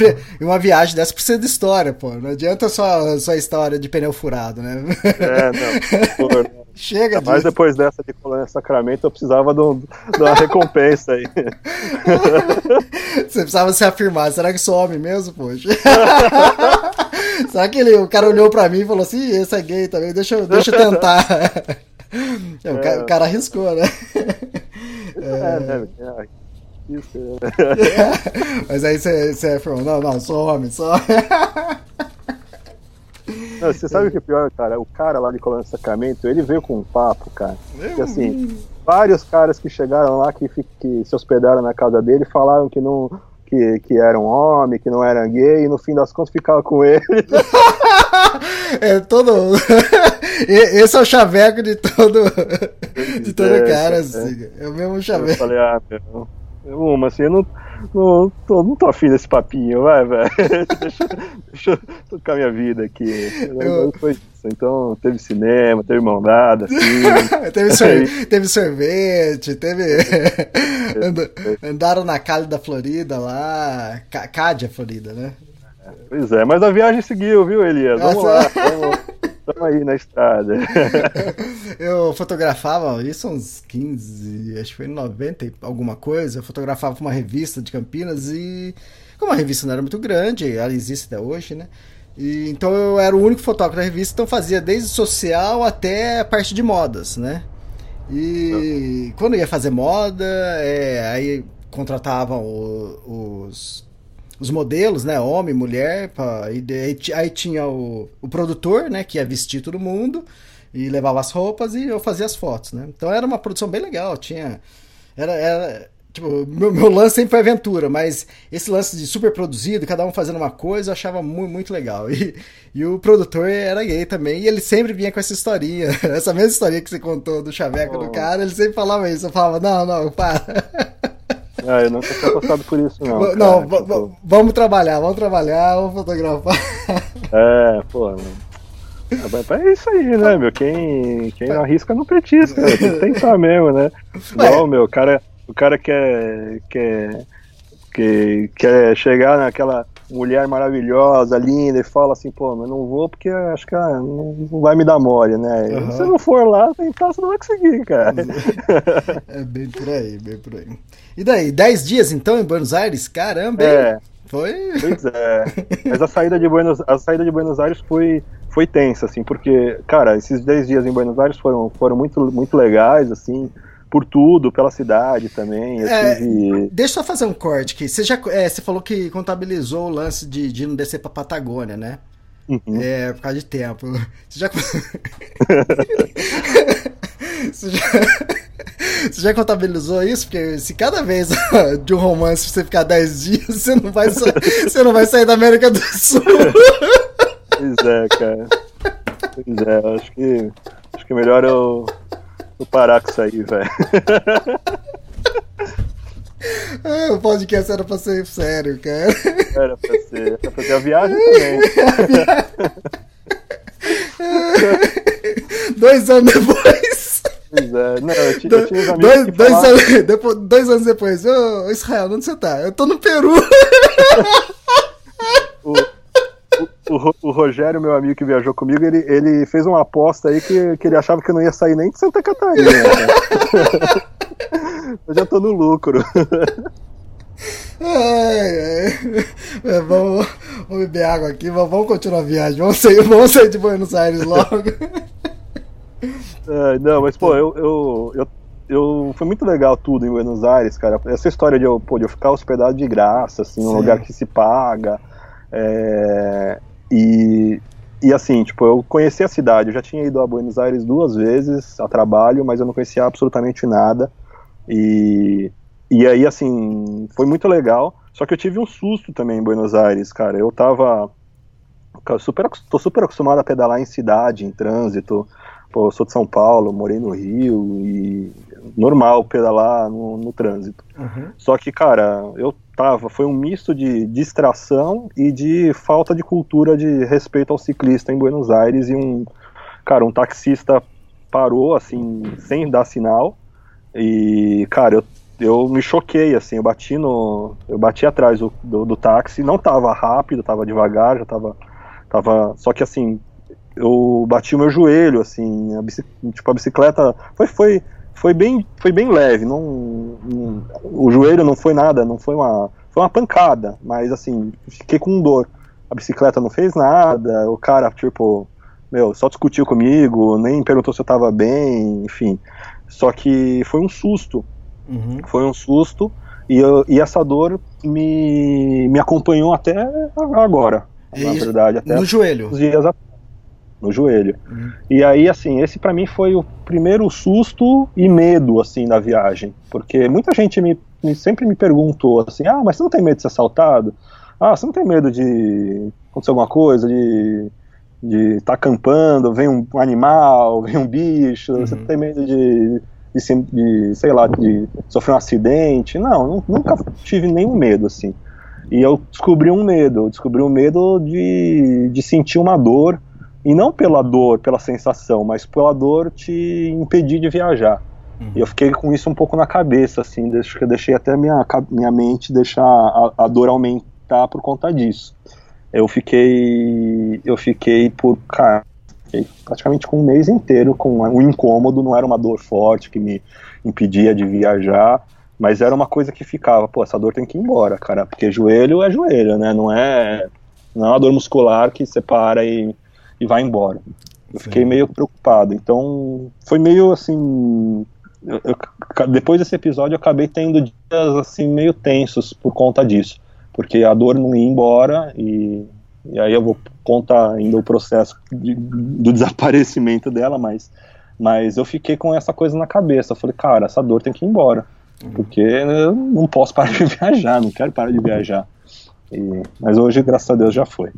E uma viagem dessa precisa de história, pô. Não adianta só, só história de pneu furado, né? É, não. Não. Chega Mas disso. depois dessa de Colônia Sacramento, eu precisava de, um- de uma recompensa aí. Você precisava se afirmar. Será que sou homem mesmo, poxa? Será que ele, o cara olhou pra mim e falou assim, "Ih, esse é gay também, deixa, eu- deixa eu tentar. É, o, ca- o cara arriscou, né? É, né? Ah, Isso, é. Mas aí você, afirmou, não, não, sou homem, sou Não, você sabe o que é pior, cara? O cara lá de Colônia Sacramento, ele veio com um papo, cara. Que assim, vários caras que chegaram lá, que, que se hospedaram na casa dele, falaram que não. Que, que eram homem, que não eram gay, e no fim das contas ficava com ele. É todo. Esse é o chaveco de todo. De todo É, cara, é. assim. É o mesmo Eu chaveco. falei, ah, meu. Uma, assim, eu não, não, tô, não tô afim desse papinho, vai, velho. deixa, deixa eu tocar minha vida aqui. Eu... Foi isso. Então, teve cinema, teve mão dada, assim. teve, sor teve sorvete, teve. Andaram na Cali da Florida lá. Cádia, Florida, né? Pois é, mas a viagem seguiu, viu, Elias? Vamos lá, vamos, Estamos aí na estrada. eu fotografava, isso uns 15, acho que foi em 90 alguma coisa. Eu fotografava uma revista de Campinas e, como a revista não era muito grande, ela existe até hoje, né? E, então eu era o único fotógrafo da revista, então fazia desde social até a parte de modas, né? E uhum. quando ia fazer moda, é, aí contratavam os os modelos, né? Homem, mulher. Aí, aí tinha o, o produtor, né? Que ia vestir todo mundo e levava as roupas e eu fazia as fotos, né? Então era uma produção bem legal. Tinha. Era. era tipo, meu, meu lance sempre foi aventura, mas esse lance de super produzido, cada um fazendo uma coisa, eu achava muito, muito legal. E, e o produtor era gay também, e ele sempre vinha com essa historinha, essa mesma historinha que você contou do chaveco oh. do cara, ele sempre falava isso. Eu falava, não, não, para. Ah, eu nunca tinha passado por isso, não. Cara, não, tipo... vamos trabalhar, vamos trabalhar, vamos fotografar. É, pô. É isso aí, né, meu? Quem, quem não arrisca não petisca, tem que tentar mesmo, né? Igual, meu, o cara, o cara quer, quer, quer, quer chegar naquela mulher maravilhosa, linda, e fala assim, pô, mas não vou porque acho que ela não vai me dar mole, né? Uhum. Se você não for lá, tentar, você não vai conseguir, cara. É bem por aí, bem por aí. E daí, 10 dias então em Buenos Aires? Caramba? É. Foi? Pois é. Mas a saída de Buenos, a saída de Buenos Aires foi, foi tensa, assim, porque, cara, esses 10 dias em Buenos Aires foram, foram muito, muito legais, assim por tudo, pela cidade também. É, tive... Deixa eu só fazer um corte aqui. Você já é, você falou que contabilizou o lance de, de não descer pra Patagônia, né? Uhum. É, por causa de tempo. Você já. você já... Você já contabilizou isso? Porque se cada vez de um romance você ficar 10 dias, você não vai, sa... você não vai sair da América do Sul. Pois é, cara. Pois é, acho que acho que é melhor eu Vou parar com isso aí, velho. Ah, o podcast era pra ser sério, cara. Era pra ser. Era pra ter a viagem também. dois anos depois. Pois é, não, eu, tinha, eu tinha uns amigos dois, que dois, anos, depois, dois anos depois, ô Israel, onde você tá? Eu tô no Peru. O, o, Rogério, meu amigo que viajou comigo, ele, ele fez uma aposta aí que, que ele achava que eu não ia sair nem de Santa Catarina. eu já tô no lucro. Ai, ai. É, vamos, vamos beber água aqui, vamos continuar a viagem. Vamos sair, vamos sair de Buenos Aires logo. É, não, mas pô, eu, eu, eu, eu, Foi muito legal tudo em Buenos Aires, cara. Essa história de eu, pô, de eu ficar hospedado de graça, assim, num lugar que se paga. E, e assim, tipo, eu conheci a cidade, eu já tinha ido a Buenos Aires duas vezes a trabalho, mas eu não conhecia absolutamente nada. E, e aí, assim, foi muito legal. Só que eu tive um susto também em Buenos Aires, cara. Eu tava. Super, tô super acostumado a pedalar em cidade, em trânsito. Pô, eu sou de São Paulo, morei no Rio e normal pedalar no, no trânsito. Uhum. Só que, cara, eu tava, foi um misto de distração e de falta de cultura de respeito ao ciclista em Buenos Aires e um, cara, um taxista parou, assim, sem dar sinal. E, cara, eu, eu me choquei, assim, eu bati no, eu bati atrás do, do, do táxi, não tava rápido, tava devagar, já tava, tava, só que, assim, eu bati o meu joelho, assim, a tipo, a bicicleta foi, foi, foi bem, foi bem leve, não, não, o joelho não foi nada, não foi uma, foi uma pancada, mas assim, fiquei com dor. A bicicleta não fez nada, o cara, tipo, meu, só discutiu comigo, nem perguntou se eu tava bem, enfim. Só que foi um susto, uhum. foi um susto, e, eu, e essa dor me, me acompanhou até agora, e na verdade, até no joelho. dias atrás no joelho. Uhum. E aí, assim, esse para mim foi o primeiro susto e medo, assim, da viagem. Porque muita gente me, me, sempre me perguntou, assim, ah, mas você não tem medo de ser assaltado? Ah, você não tem medo de acontecer alguma coisa, de de estar tá acampando, vem um animal, vem um bicho, uhum. você tem medo de, de, de sei lá, de sofrer um acidente. Não, nunca tive nenhum medo, assim. E eu descobri um medo, eu descobri um medo de, de sentir uma dor, e não pela dor, pela sensação, mas pela dor te impedir de viajar. Uhum. E eu fiquei com isso um pouco na cabeça, assim, deixo eu deixei até minha, minha mente deixar a, a dor aumentar por conta disso. Eu fiquei, eu fiquei por, cara, fiquei praticamente com um mês inteiro com um incômodo, não era uma dor forte que me impedia de viajar, mas era uma coisa que ficava, pô, essa dor tem que ir embora, cara, porque joelho é joelho, né? Não é, não é uma dor muscular que você para e, e vai embora. Eu fiquei meio preocupado, então foi meio assim. Eu, eu, depois desse episódio eu acabei tendo dias assim meio tensos por conta disso, porque a dor não ia embora e, e aí eu vou contar ainda o processo de, do desaparecimento dela, mas, mas eu fiquei com essa coisa na cabeça. Eu falei, cara, essa dor tem que ir embora. Uhum. Porque eu não posso parar de viajar, não quero parar de viajar. E, mas hoje, graças a Deus, já foi.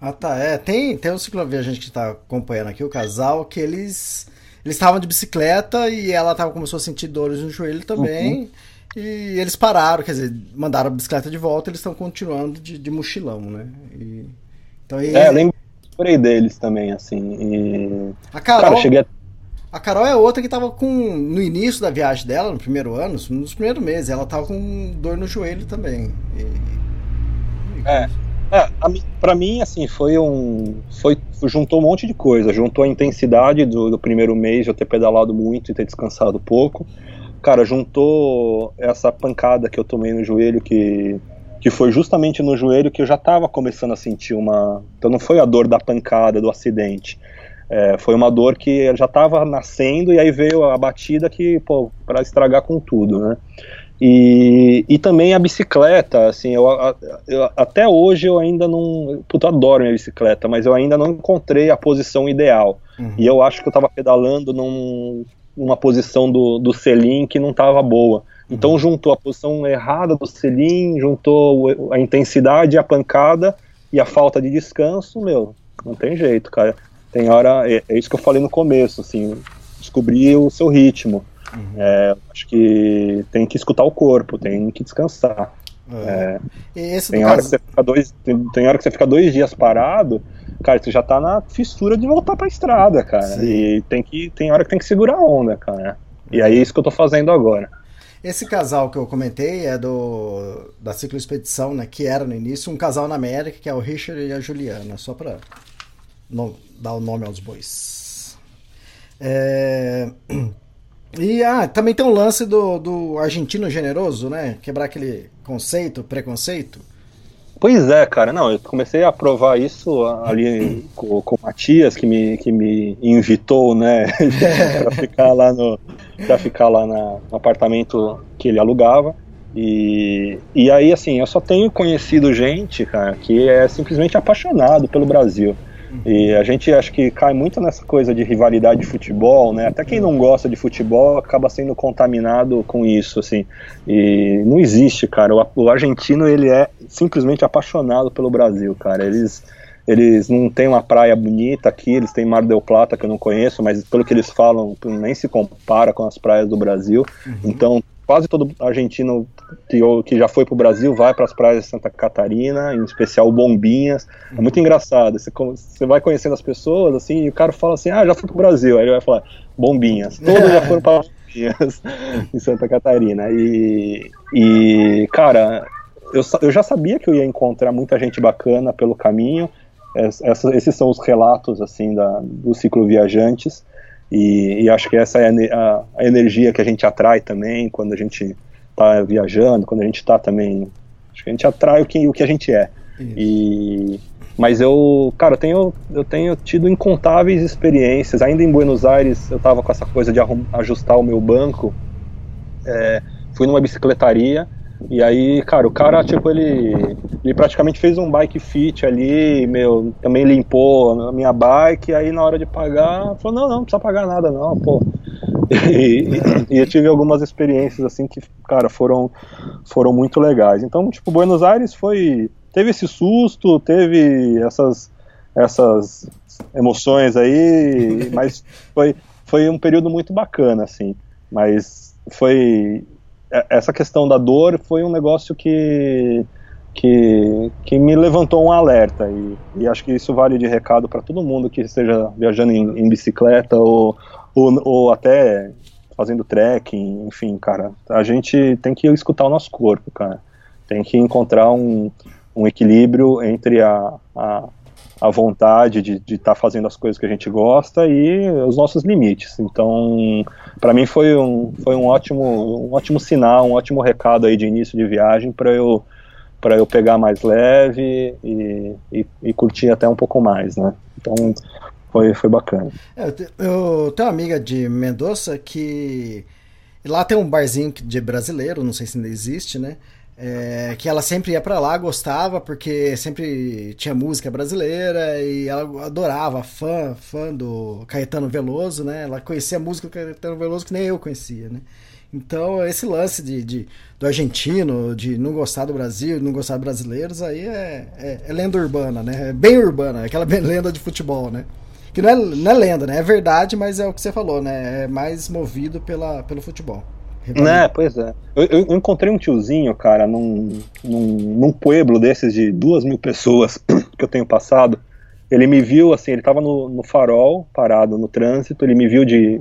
Ah, tá. É, tem, tem um cicloviajante que está acompanhando aqui, o casal, que eles eles estavam de bicicleta e ela tava, começou a sentir dores no joelho também. Uhum. E eles pararam, quer dizer, mandaram a bicicleta de volta eles estão continuando de, de mochilão, né? E, então, e... É, lembrei deles também, assim. E... A Carol, Cara, cheguei a... a Carol é outra que tava com. No início da viagem dela, no primeiro ano, nos primeiros meses, ela tava com dor no joelho também. E... É. É, para mim, assim, foi um. Foi, juntou um monte de coisa. Juntou a intensidade do, do, primeiro mês de eu ter pedalado muito e ter descansado pouco. Cara, juntou essa pancada que eu tomei no joelho que que foi justamente no joelho que eu já estava começando a sentir uma. Então não foi a dor da pancada, do acidente. É, foi uma dor que já estava nascendo e aí veio a batida que, pô, para estragar com tudo, né? E, e também a bicicleta, assim, eu, eu, até hoje eu ainda não. Puta, eu adoro minha bicicleta, mas eu ainda não encontrei a posição ideal. Uhum. E eu acho que eu estava pedalando num, numa posição do, do selim que não estava boa. Então juntou a posição errada do selim, juntou a intensidade, a pancada e a falta de descanso, meu, não tem jeito, cara. Tem hora, é, é isso que eu falei no começo, assim, descobrir o seu ritmo. Uhum. É, acho que tem que escutar o corpo, tem que descansar. É. É, tem, hora caso... que você fica dois, tem, tem, hora que você fica dois dias parado, cara, você já tá na fissura de voltar pra estrada, cara. Sim. E tem, que, tem hora que tem que segurar a onda, cara. E aí é isso que eu tô fazendo agora. Esse casal que eu comentei é do da Ciclo Expedição, né? Que era no início um casal na América, que é o Richard e a Juliana, só para dar o nome aos bois. É... E ah, também tem um lance do, do argentino generoso, né? Quebrar aquele conceito, preconceito. Pois é, cara, não, eu comecei a provar isso ali com, com o Matias, que me, que me invitou, né, para ficar lá no para ficar lá na, no apartamento que ele alugava. E, e aí, assim, eu só tenho conhecido gente, cara, que é simplesmente apaixonado pelo Brasil. E a gente acho que cai muito nessa coisa de rivalidade de futebol, né? Até quem não gosta de futebol acaba sendo contaminado com isso, assim. E não existe, cara. O, o argentino ele é simplesmente apaixonado pelo Brasil, cara. Eles eles não têm uma praia bonita aqui, eles têm Mar del Plata que eu não conheço, mas pelo que eles falam nem se compara com as praias do Brasil. Uhum. Então quase todo argentino que, que já foi para o Brasil vai para as praias de Santa Catarina, em especial Bombinhas. É muito engraçado. Você, você vai conhecendo as pessoas, assim, e o cara fala assim: Ah, já fui para o Brasil. Aí ele vai falar: Bombinhas. Todos já foram para Bombinhas em Santa Catarina. E, e cara, eu, eu já sabia que eu ia encontrar muita gente bacana pelo caminho. Essa, esses são os relatos assim da, do ciclo viajantes. E, e, acho que essa é a, a, energia que a gente atrai também quando a gente está viajando, quando a gente está também. Acho que a gente atrai o que, o que a gente é. E, mas eu, cara, eu tenho, eu tenho tido incontáveis experiências. Ainda em Buenos Aires, eu estava com essa coisa de ajustar o meu banco. É, fui numa bicicletaria e aí, cara, o cara, tipo, ele, ele praticamente fez um bike fit ali, meu, também limpou a minha bike, aí na hora de pagar, falou, não, não, não precisa pagar nada não, pô. E, e, eu tive algumas experiências, assim, que, cara, foram, foram muito legais. Então, tipo, Buenos Aires foi, teve esse susto, teve essas, essas emoções aí, mas foi, foi um período muito bacana, assim. Mas foi essa questão da dor foi um negócio que que, que me levantou um alerta e, e acho que isso vale de recado para todo mundo que esteja viajando em, em bicicleta ou, ou, ou, até fazendo trekking, enfim, cara, a gente tem que escutar o nosso corpo, cara, tem que encontrar um, um equilíbrio entre a, a, a vontade de estar tá fazendo as coisas que a gente gosta e os nossos limites. Então, para mim foi um, foi um ótimo, um ótimo sinal, um ótimo recado aí de início de viagem para eu para eu pegar mais leve e, e, e, curtir até um pouco mais, né? Então foi, foi bacana. É, eu, eu tenho uma amiga de Mendoza que lá tem um barzinho de brasileiro, não sei se ainda existe, né? É, que ela sempre ia para lá, gostava, porque sempre tinha música brasileira e ela adorava, fã, fã do Caetano Veloso, né? Ela conhecia a música do Caetano Veloso que nem eu conhecia, né? Então, esse lance de, de, do argentino, de não gostar do Brasil, não gostar de brasileiros, aí é, é, é lenda urbana, né? É bem urbana, aquela bem lenda de futebol, né? Que não é, não é lenda, né? É verdade, mas é o que você falou, né? É mais movido pela, pelo futebol. Né, pois é. Eu, eu, encontrei um tiozinho, cara, num, num, num pueblo desses de duas mil pessoas que eu tenho passado. Ele me viu, assim, ele tava no, no farol, parado no trânsito, ele me viu de.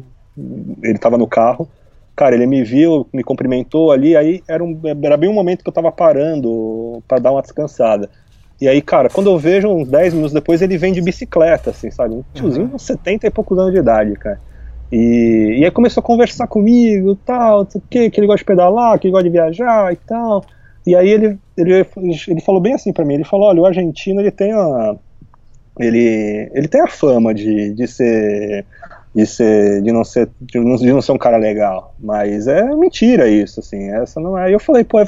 Ele tava no carro, Cara, ele me viu, me cumprimentou ali, aí era, um, era bem um momento que eu tava parando para dar uma descansada. E aí, cara, quando eu vejo uns 10 minutos depois, ele vem de bicicleta, assim, sabe? Um tiozinho uhum. uns 70 e poucos anos de idade, cara. E, e aí começou a conversar comigo, tal, o que, que ele gosta de pedalar, que ele gosta de viajar e tal. E aí ele, ele, ele falou bem assim para mim, ele falou, olha, o argentino, ele tem a... Ele, ele tem a fama de, de ser de ser de não ser de não, de não, ser um cara legal mas é mentira isso assim essa não é eu falei pô eu,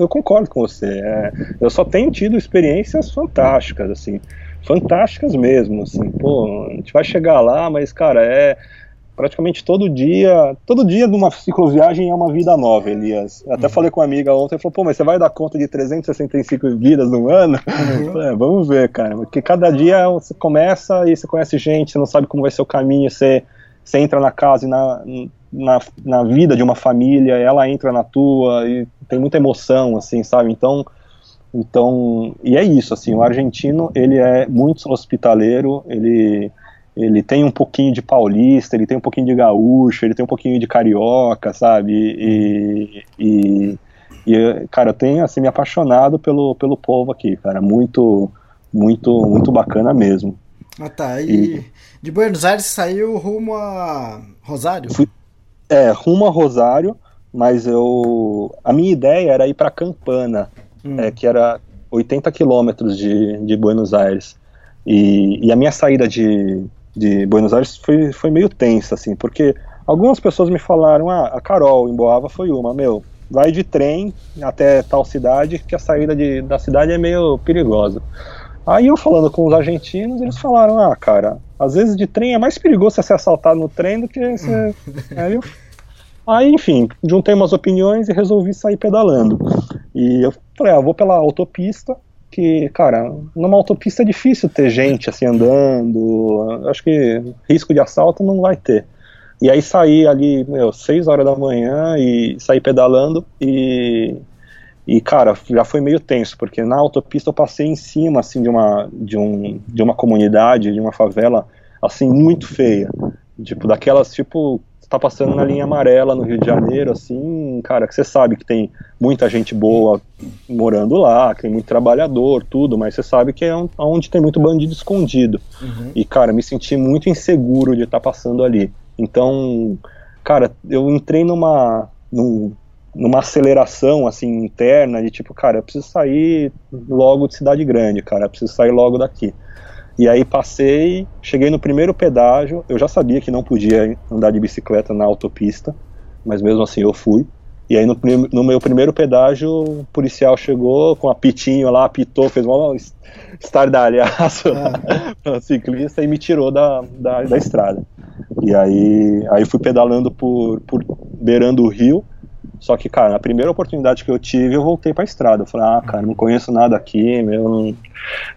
eu concordo com você é, eu só tenho tido experiências fantásticas assim fantásticas mesmo assim pô a gente vai chegar lá mas cara é praticamente todo dia, todo dia de uma cicloviagem é uma vida nova, Elias. Eu até uhum. falei com uma amiga ontem, falou, pô, mas você vai dar conta de 365 vidas no ano? Uhum. É, vamos ver, cara, porque cada dia você começa e você conhece gente, você não sabe como vai ser o caminho, você, você entra na casa e na, na, na vida de uma família, ela entra na tua e tem muita emoção, assim, sabe? Então, então, e é isso, assim, o argentino, ele é muito hospitaleiro, ele ele tem um pouquinho de paulista, ele tem um pouquinho de gaúcho, ele tem um pouquinho de carioca, sabe? E, e, e, cara, eu tenho assim me apaixonado pelo, pelo povo aqui, cara, muito muito muito bacana mesmo. Ah tá. E, e de Buenos Aires saiu rumo a Rosário? Fui, é, rumo a Rosário, mas eu a minha ideia era ir para Campana, hum. é, que era 80 quilômetros de, de Buenos Aires. E, e a minha saída de, de Buenos Aires foi, foi meio tensa, assim, porque algumas pessoas me falaram, ah, a Carol em Boava foi uma, meu, vai de trem até tal cidade, que a saída de, da cidade é meio perigosa. Aí eu falando com os argentinos, eles falaram, ah, cara, às vezes de trem é mais perigoso você ser assaltado no trem do que você... aí, eu... aí, enfim, juntei umas opiniões e resolvi sair pedalando. E eu falei, ah, vou pela autopista, que, cara, numa autopista é difícil ter gente assim andando. Acho que risco de assalto não vai ter. E aí saí ali, meu, 6 horas da manhã e saí pedalando e e cara, já foi meio tenso, porque na autopista eu passei em cima assim de uma de um de uma comunidade, de uma favela assim muito feia. Tipo daquelas tipo tá passando na linha amarela no Rio de Janeiro, assim, cara, que você sabe que tem muita gente boa morando lá, que tem muito trabalhador, tudo, mas você sabe que é onde tem muito bandido escondido. Uhum. E, cara, me senti muito inseguro de estar tá passando ali. Então, cara, eu entrei numa, num, numa aceleração, assim, interna, de tipo, cara, eu preciso sair logo de cidade grande, cara, eu preciso sair logo daqui. E aí passei, cheguei no primeiro pedágio, eu já sabia que não podia andar de bicicleta na autopista, mas mesmo assim eu fui. E aí no, no meu primeiro pedágio, o policial chegou com apitinho lá, apitou, fez uma estardalhaço ah. para ciclista e me tirou da, da, da, estrada. E aí, aí fui pedalando por, por beirando o rio, Só que, cara, na primeira oportunidade que eu tive, eu voltei pra estrada. Eu falei, ah, cara, não conheço nada aqui, meu. Não...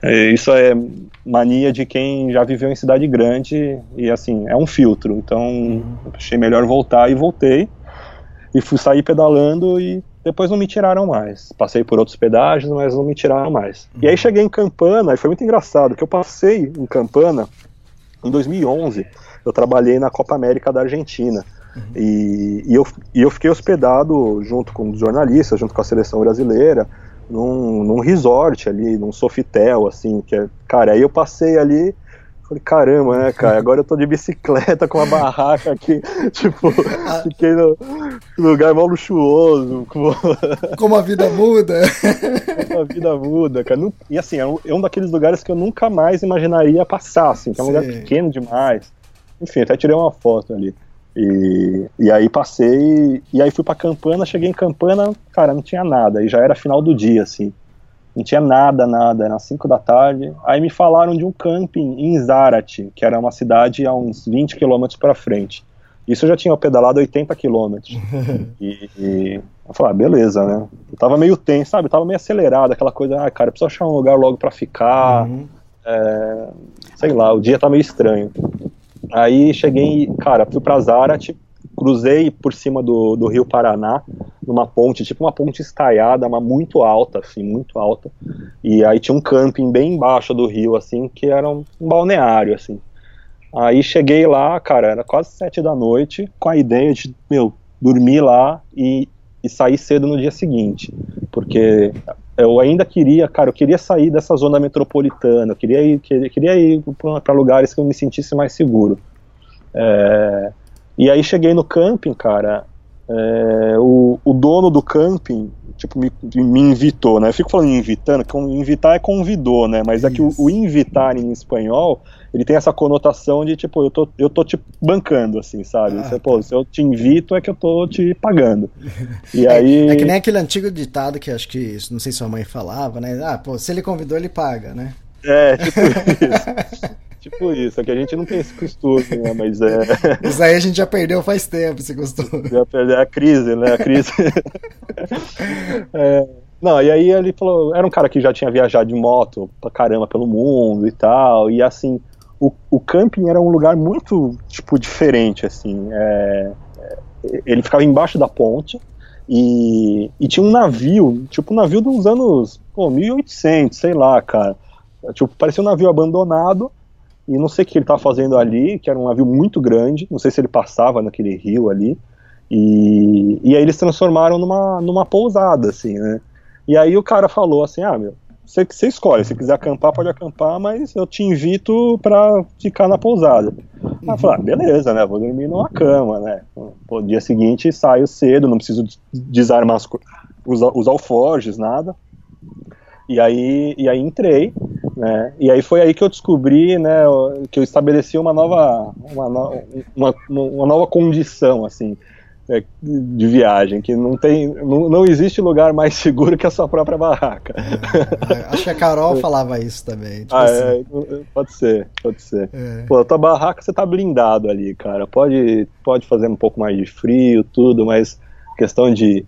É, isso é mania de quem já viveu em cidade grande e, assim, é um filtro. Então, achei melhor voltar e voltei. E fui sair pedalando e depois não me tiraram mais. Passei por outros pedágios, mas não me tiraram mais. E aí cheguei em Campana e foi muito engraçado, que eu passei em Campana em 2011. Eu trabalhei na Copa América da Argentina. Uhum. E, e, eu, e eu fiquei hospedado junto com os jornalistas, junto com a seleção brasileira, num, num resort ali, num Sofitel, assim, que é, cara, aí eu passei ali, falei, caramba, né, cara, agora eu tô de bicicleta com uma barraca aqui, tipo, fiquei no lugar mal luxuoso. Como, como a vida muda. como a vida muda, cara. E assim, é um, é um daqueles lugares que eu nunca mais imaginaria passar, assim, que é um Sim. lugar pequeno demais. Enfim, até tirei uma foto ali. E, e aí passei, e aí fui pra Campana, cheguei em Campana, cara, não tinha nada, e já era final do dia, assim. Não tinha nada, nada, era 5 da tarde. Aí me falaram de um camping em Zarate, que era uma cidade a uns 20 quilômetros para frente. Isso eu já tinha pedalado 80 quilômetros. e, e, eu falei, ah, beleza, né? Eu tava meio tenso, sabe? Eu tava meio acelerado, aquela coisa, ah, cara, eu preciso achar um lugar logo para ficar. Uhum. É, sei lá, o dia tá meio estranho. Aí cheguei, cara, fui pra Zarat, cruzei por cima do, do rio Paraná, numa ponte, tipo uma ponte estaiada, mas muito alta, assim, muito alta. E aí tinha um camping bem embaixo do rio, assim, que era um, um balneário, assim. Aí cheguei lá, cara, era quase sete da noite, com a ideia de, meu, dormir lá e, e sair cedo no dia seguinte. Porque eu ainda queria, cara, eu queria sair dessa zona metropolitana, eu queria ir, queria, queria ir para lugares que eu me sentisse mais seguro. É, e aí cheguei no camping, cara, é, o, o, dono do camping, tipo, me, me, invitou, né? Eu fico falando invitando, que invitar é convidou, né? Mas Isso. é que o, o, invitar em espanhol, ele tem essa conotação de, tipo, eu tô, eu tô te bancando, assim, sabe? Ah, Você, pô, se eu te invito, é que eu tô te pagando. E é, aí... É que nem aquele antigo ditado que acho que, não sei se sua mãe falava, né? Ah, pô, se ele convidou, ele paga, né? É, tipo isso. Tipo isso, é que a gente não tem esse costume, né? Mas é. Isso aí a gente já perdeu faz tempo, esse costume. Já perdeu a crise, né? A crise. é... Não, e aí ele falou, era um cara que já tinha viajado de moto pra caramba pelo mundo e tal, e assim, o, o camping era um lugar muito, tipo, diferente, assim, é, é ele ficava embaixo da ponte, e, e, tinha um navio, tipo um navio dos anos, pô, 1800, sei lá, cara, tipo, parecia um navio abandonado, e não sei o que ele estava fazendo ali, que era um navio muito grande, não sei se ele passava naquele rio ali, e, e aí eles transformaram numa, numa pousada, assim, né? E aí o cara falou assim, ah, meu, você, você escolhe, se quiser acampar, pode acampar, mas eu te invito para ficar na pousada. Aí eu ah, beleza, né, vou dormir numa cama, né, no dia seguinte saio cedo, não preciso desarmar os, os alforjes, nada, e aí, e aí entrei, né? E aí foi aí que eu descobri, né, que eu estabeleci uma nova, uma, uma, uma nova condição, assim, de viagem, que não tem, não, não existe lugar mais seguro que a sua própria barraca. É, acho que a Carol falava isso também. Tipo ah, é, assim. é, pode ser, pode ser. É. Pô, a tua barraca você tá blindado ali, cara. Pode, pode fazer um pouco mais de frio, tudo, mas questão de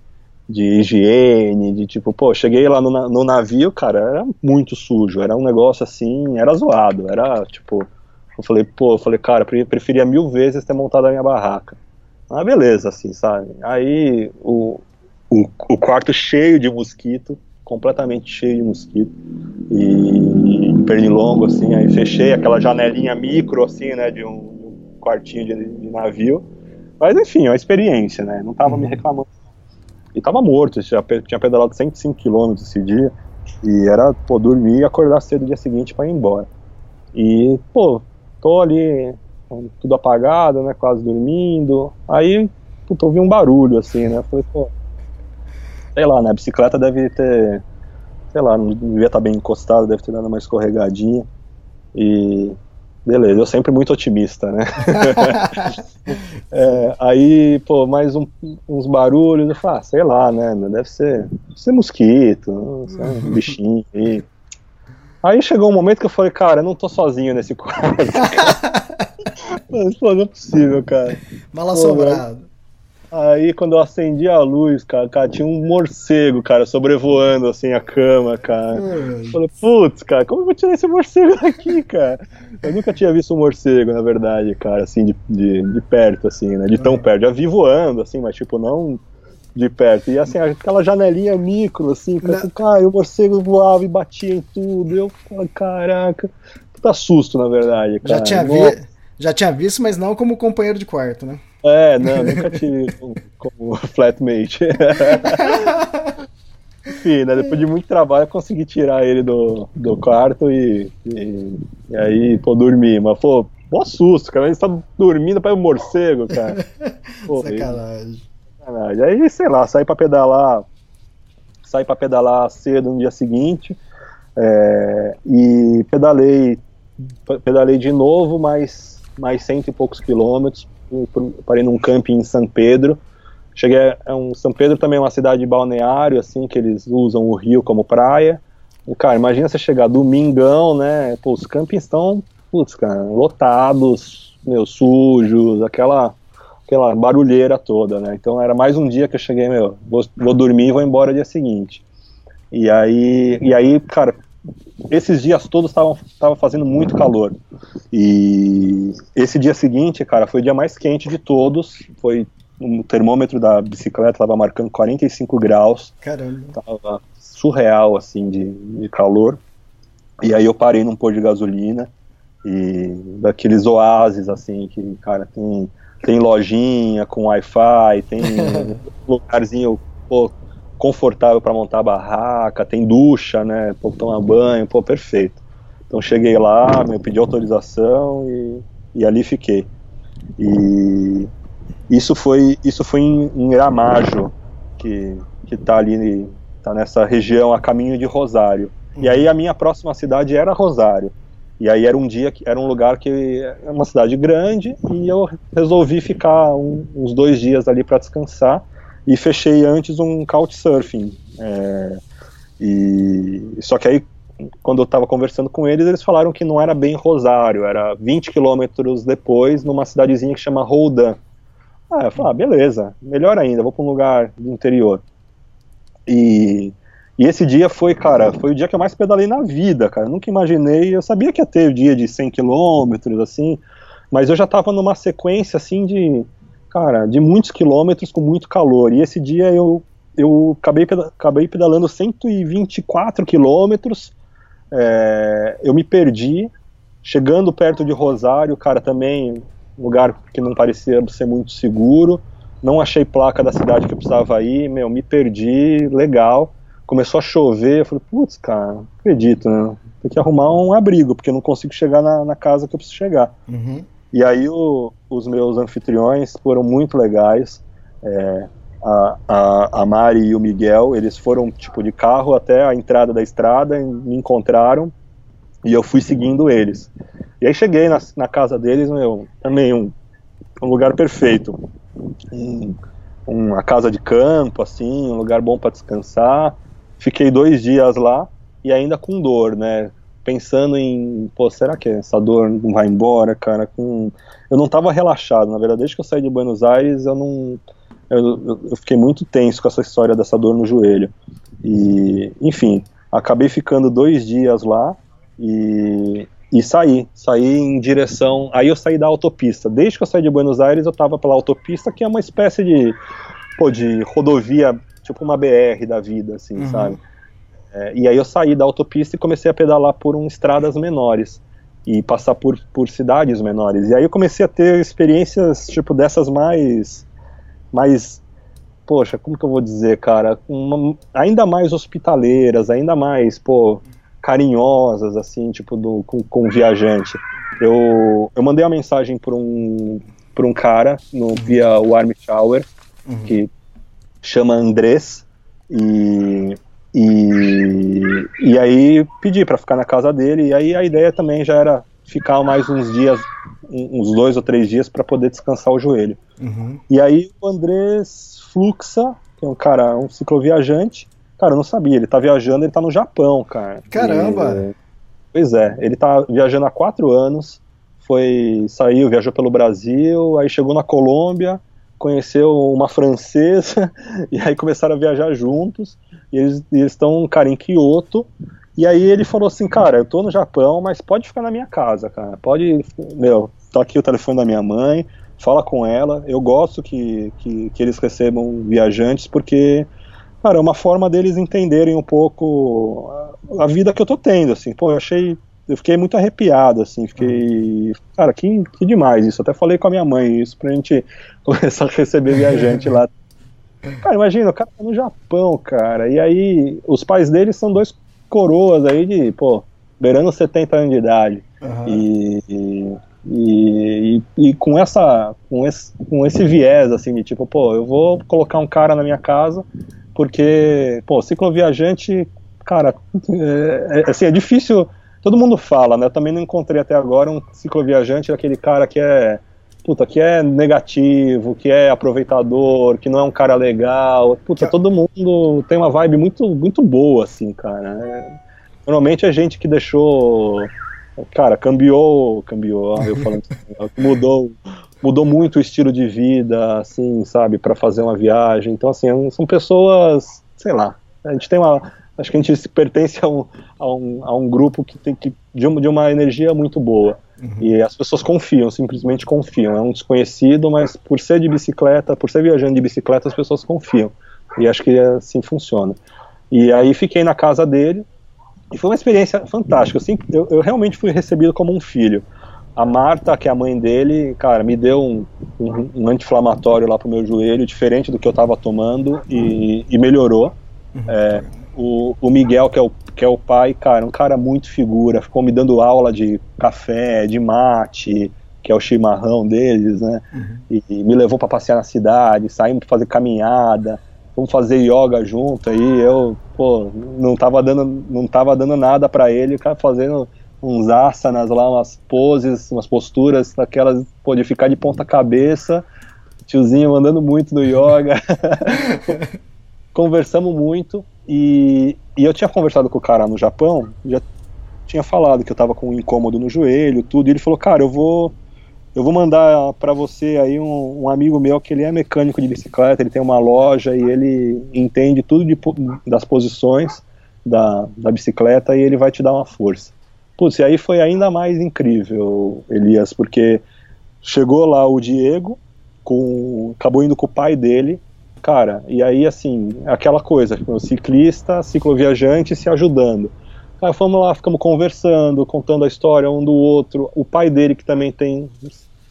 de higiene, de tipo, pô, cheguei lá no, no navio, cara, era muito sujo, era um negócio assim, era zoado, era tipo, eu falei, pô, eu falei, cara, preferia mil vezes ter montado a minha barraca. Ah, beleza, assim, sabe? Aí o, o, o quarto cheio de mosquito, completamente cheio de mosquito, e pernilongo, assim, aí fechei aquela janelinha micro, assim, né, de um, um quartinho de, de, navio, mas enfim, é uma experiência, né, não tava uhum. me reclamando e tava morto, já tinha pedalado 105 km esse dia, e era, pô, dormir e acordar cedo no dia seguinte para ir embora. E, pô, tô ali, tudo apagado, né, quase dormindo, aí, puta, ouvi um barulho, assim, né, falei, pô, sei lá, né, a bicicleta deve ter, sei lá, não devia estar tá bem encostada, deve ter dado uma escorregadinha, e beleza, eu sempre muito otimista, né? é, aí, pô, mais um, uns barulhos, eu falo, ah, sei lá, né? Deve ser, deve ser mosquito, um bichinho aí. Aí chegou um momento que eu falei, cara, eu não tô sozinho nesse quarto. Mas, pô, não é possível, cara. Mal assombrado. Aí quando eu acendi a luz, cara, cara, tinha um morcego, cara, sobrevoando assim a cama, cara. Falei, putz, cara, como eu vou tirar esse morcego daqui, cara? Eu nunca tinha visto um morcego, na verdade, cara, assim, de, de, de perto, assim, né? De tão perto. Já vi voando, assim, mas tipo, não de perto. E assim, aquela janelinha micro, assim, cara, assim, cara, o morcego voava e batia em tudo. Eu falei, caraca, puta susto, na verdade, cara. Já tinha, vi... Já tinha visto, mas não como companheiro de quarto, né? É, não, nunca tive como, como flatmate. Enfim, né, depois de muito trabalho eu consegui tirar ele do, do quarto e, e, e aí, pô, dormir. Mas, pô, bom susto, cara. Ele está dormindo para o morcego, cara. Pô, sacanagem. sacanagem. Aí, sei lá, saí para pedalar, saí para pedalar cedo no dia seguinte é, e pedalei, pedalei de novo, mais, mais cento e poucos quilômetros parei num camping em São Pedro. Cheguei a um São Pedro também é uma cidade balneário assim que eles usam o rio como praia. E, cara, imagina você chegar domingão, né? Pô, os campings estão, putz, cara, lotados, meu, sujos, aquela aquela barulheira toda, né? Então era mais um dia que eu cheguei, meu, vou, vou dormir e vou embora dia seguinte. E aí, e aí, cara, esses dias todos estavam tava fazendo muito calor. E esse dia seguinte, cara, foi o dia mais quente de todos. Foi o termômetro da bicicleta estava marcando 45 graus. Caramba. Tava surreal assim de, de calor. E aí eu parei num pôr de gasolina e daqueles oásis assim que, cara, tem tem lojinha com Wi-Fi, tem lugarzinho pô, confortável para montar a barraca, tem ducha, né, pô, tomar banho, pô, perfeito. Então cheguei lá, me pedi autorização e, e ali fiquei. E isso foi isso foi em, em Gramajo, que que tá ali tá nessa região a caminho de Rosário. E aí a minha próxima cidade era Rosário. E aí era um dia que era um lugar que é uma cidade grande e eu resolvi ficar um, uns dois dias ali para descansar e fechei antes um couchsurfing. É, e só que aí quando eu estava conversando com eles, eles falaram que não era bem Rosário, era 20 quilômetros depois, numa cidadezinha que chama Roldan. Ah, eu falei, ah, beleza, melhor ainda, vou para um lugar do interior. E, e esse dia foi, cara, foi o dia que eu mais pedalei na vida, cara. Eu nunca imaginei, eu sabia que ia ter o dia de 100 quilômetros, assim, mas eu já estava numa sequência, assim, de cara, de muitos quilômetros com muito calor. E esse dia eu, eu acabei, acabei pedalando 124 quilômetros, é, eu me perdi, chegando perto de Rosário, cara, também lugar que não parecia ser muito seguro, não achei placa da cidade que eu precisava ir, meu, me perdi, legal. Começou a chover, eu falei, putz, cara, não acredito, né? Tem que arrumar um abrigo, porque eu não consigo chegar na, na casa que eu preciso chegar. Uhum. E aí o, os meus anfitriões foram muito legais. É, a, a, a, Mari e o Miguel, eles foram tipo de carro até a entrada da estrada, me encontraram e eu fui seguindo eles. E aí cheguei na, na casa deles, meu, também um, um lugar perfeito. Um, uma casa de campo, assim, um lugar bom para descansar. Fiquei dois dias lá e ainda com dor, né? Pensando em, pô, será que essa dor não vai embora, cara? Com... Eu não tava relaxado, na verdade, desde que eu saí de Buenos Aires, eu não. Eu, eu fiquei muito tenso com essa história dessa dor no joelho. E, enfim, acabei ficando dois dias lá e, e saí. Saí em direção. Aí eu saí da autopista. Desde que eu saí de Buenos Aires, eu tava pela autopista, que é uma espécie de, pô, de rodovia, tipo uma BR da vida, assim, uhum. sabe? É, e aí eu saí da autopista e comecei a pedalar por um, estradas menores e passar por, por cidades menores. E aí eu comecei a ter experiências tipo dessas mais mais poxa, como que eu vou dizer, cara, uma, ainda mais hospitaleiras, ainda mais, pô, carinhosas assim, tipo do com, com viajante. Eu, eu mandei uma mensagem para um para um cara no via o Army Shower uhum. que chama Andrés e e, e aí pedi para ficar na casa dele, e aí a ideia também já era ficar mais uns dias, uns dois ou três dias para poder descansar o joelho. Uhum. E aí o Andrés Fluxa, que é um cara, um cicloviajante, cara, eu não sabia, ele tá viajando, ele tá no Japão, cara. Caramba! E, pois é, ele tá viajando há quatro anos, foi, saiu, viajou pelo Brasil, aí chegou na Colômbia, conheceu uma francesa e aí começaram a viajar juntos. E eles estão, cara, em Kyoto. E aí ele falou assim, cara, eu tô no Japão, mas pode ficar na minha casa, cara. Pode, meu, tá aqui o telefone da minha mãe, fala com ela. Eu gosto que, que, que eles recebam viajantes, porque, cara, é uma forma deles entenderem um pouco a, a vida que eu tô tendo, assim. Pô, eu achei eu fiquei muito arrepiado, assim, fiquei. Cara, que, que demais isso. Até falei com a minha mãe isso pra gente começar a receber viajante lá. Cara, imagina, o cara tá no Japão, cara, e aí os pais dele são dois coroas aí de, pô, beirando 70 anos de idade. Uhum. E, e, e, e, com essa com esse, com esse viés, assim, de tipo, pô, eu vou colocar um cara na minha casa, porque, pô, cicloviajante, cara, é, é, assim, é difícil todo mundo fala, né? Eu também não encontrei até agora um cicloviajante, aquele cara que é puta, que é negativo, que é aproveitador, que não é um cara legal. Puta, todo mundo tem uma vibe muito, muito boa, assim, cara. É, normalmente é gente que deixou. Cara, cambiou. Cambiou, eu falando assim, mudou. Mudou muito o estilo de vida, assim, sabe, para fazer uma viagem. Então, assim, são pessoas, sei lá, a gente tem uma, acho que a gente pertence a um, a um, a um grupo que tem que, de, uma, de uma energia muito boa. Uhum. E as pessoas confiam, simplesmente confiam. É um desconhecido, mas por ser de bicicleta, por ser viajando de bicicleta, as pessoas confiam. E acho que assim funciona. E aí fiquei na casa dele, e foi uma experiência fantástica. Assim, eu, eu realmente fui recebido como um filho. A Marta, que é a mãe dele, cara, me deu um, um, um anti-inflamatório lá pro meu joelho, diferente do que eu estava tomando, e, e melhorou. Uhum. É, o, o Miguel, que é o, que é o pai, cara, um cara muito figura, ficou me dando aula de café, de mate, que é o chimarrão deles, né? Uhum. E, e, me levou para passear na cidade, saímos para fazer caminhada, vamos fazer yoga junto aí, eu, pô, não tava dando, não tava dando nada para ele, cara, fazendo uns asanas lá, umas poses, umas posturas, daquelas, pô, de ficar de ponta cabeça, tiozinho andando muito no yoga. Conversamos muito, e, e eu tinha conversado com o cara no Japão, já tinha falado que eu tava com um incômodo no joelho, tudo, e ele falou, cara, eu vou eu vou mandar para você aí um, um, amigo meu que ele é mecânico de bicicleta, ele tem uma loja e ele entende tudo de, das posições da, da bicicleta e ele vai te dar uma força. Putz, e aí foi ainda mais incrível, Elias, porque chegou lá o Diego, com, acabou indo com o pai dele, Cara, e aí assim, aquela coisa, o ciclista, cicloviajante se ajudando. Cara, fomos lá, ficamos conversando, contando a história um do outro. O pai dele, que também tem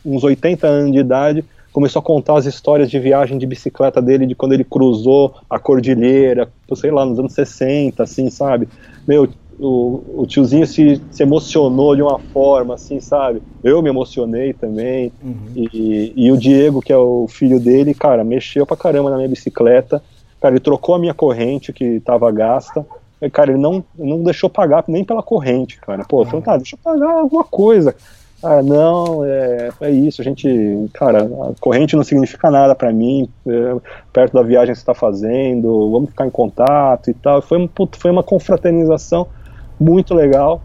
uns 80 anos de idade, começou a contar as histórias de viagem de bicicleta dele, de quando ele cruzou a cordilheira, sei lá, nos anos 60, assim, sabe? Meu, o, o tiozinho se, se emocionou de uma forma, assim, sabe? Eu me emocionei também. Uhum. E, e o Diego, que é o filho dele, cara, mexeu pra caramba na minha bicicleta. Cara, ele trocou a minha corrente que tava gasta. E, cara, ele não, não deixou pagar nem pela corrente, cara. Pô, eu falei, tá, deixa eu pagar alguma coisa. Ah, não, é, é isso, a gente, cara, a corrente não significa nada para mim, é, perto da viagem que você está fazendo, vamos ficar em contato e tal. Foi, um, foi uma confraternização muito legal.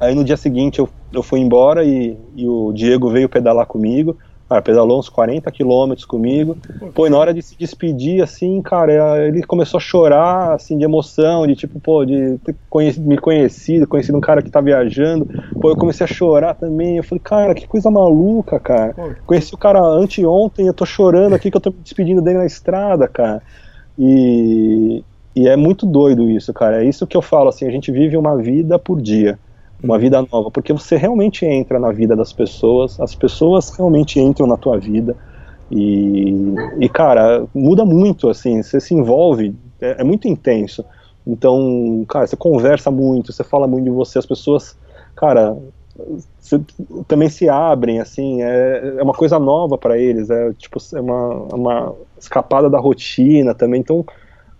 Aí no dia seguinte eu, eu fui embora e, e o Diego veio pedalar comigo. Cara, pedalou uns 40 quilômetros comigo. Pô, na hora de se despedir, assim, cara, ele começou a chorar, assim, de emoção, de tipo, pô, de ter me conhecido, conhecido um cara que tá viajando. Pô, eu comecei a chorar também. Eu falei, cara, que coisa maluca, cara. Conheci o cara anteontem, eu tô chorando aqui que eu tô me despedindo dele na estrada, cara. E, e é muito doido isso, cara. É isso que eu falo, assim, a gente vive uma vida por dia, uma vida nova, porque você realmente entra na vida das pessoas, as pessoas realmente entram na tua vida. E, e cara, muda muito, assim, você se envolve, é, é muito intenso. Então, cara, você conversa muito, você fala muito de você, as pessoas, cara, você, também se abrem, assim, é, é uma coisa nova para eles, é tipo, é uma, uma escapada da rotina também. Então,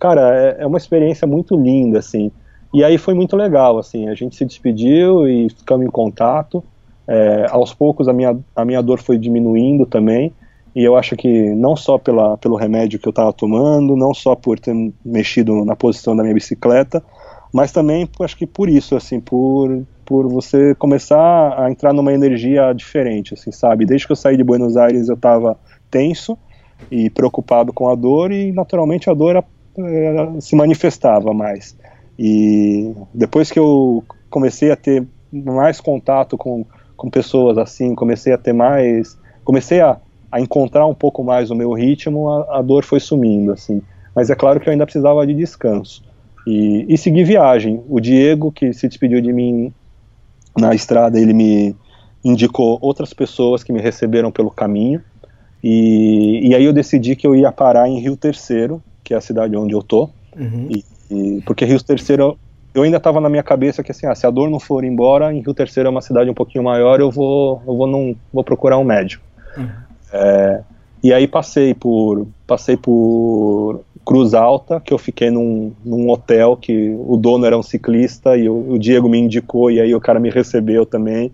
cara, é, é uma experiência muito linda, assim. E aí foi muito legal, assim, a gente se despediu e ficamos em contato. É, aos poucos a minha, a minha dor foi diminuindo também, e eu acho que não só pela, pelo remédio que eu estava tomando, não só por ter mexido na posição da minha bicicleta, mas também acho que por isso, assim, por, por você começar a entrar numa energia diferente, assim, sabe? Desde que eu saí de Buenos Aires eu estava tenso, e preocupado com a dor e naturalmente a dor se manifestava mais. E depois que eu comecei a ter mais contato com, com pessoas assim, comecei a ter mais, comecei a, a encontrar um pouco mais o meu ritmo, a, a, dor foi sumindo assim. Mas é claro que eu ainda precisava de descanso e, e seguir viagem. O Diego que se despediu de mim na estrada, ele me indicou outras pessoas que me receberam pelo caminho e, e aí eu decidi que eu ia parar em Rio Terceiro, que é a cidade onde eu tô, uhum. e, e, porque Rio Terceiro eu ainda estava na minha cabeça que assim, ah, se a dor não for embora, em Rio Terceiro é uma cidade um pouquinho maior, eu vou, eu vou, não, vou procurar um médico. Uhum. É, e aí passei por, passei por Cruz Alta, que eu fiquei num, num hotel que o dono era um ciclista e o, o Diego me indicou e aí o cara me recebeu também.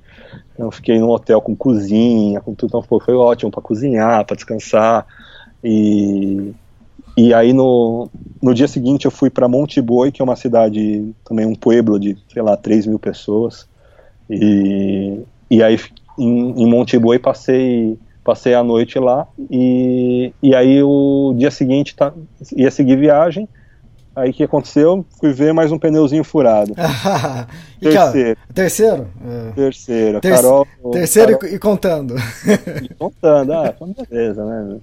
Eu fiquei num hotel com cozinha, com tudo, então foi ótimo para cozinhar, para descansar. E, e aí no, no dia seguinte eu fui para Monte Boi, que é uma cidade, também um pueblo de, sei lá, 3 mil pessoas. E, e aí em, em Monte Boi passei, passei a noite lá. E, e aí o dia seguinte tá, ia seguir viagem. Aí o que aconteceu? Fui ver mais um pneuzinho furado. terceiro. Terceiro? É. Terceiro. Ter Carol, terceiro Carol... e contando. E contando, ah, beleza, né?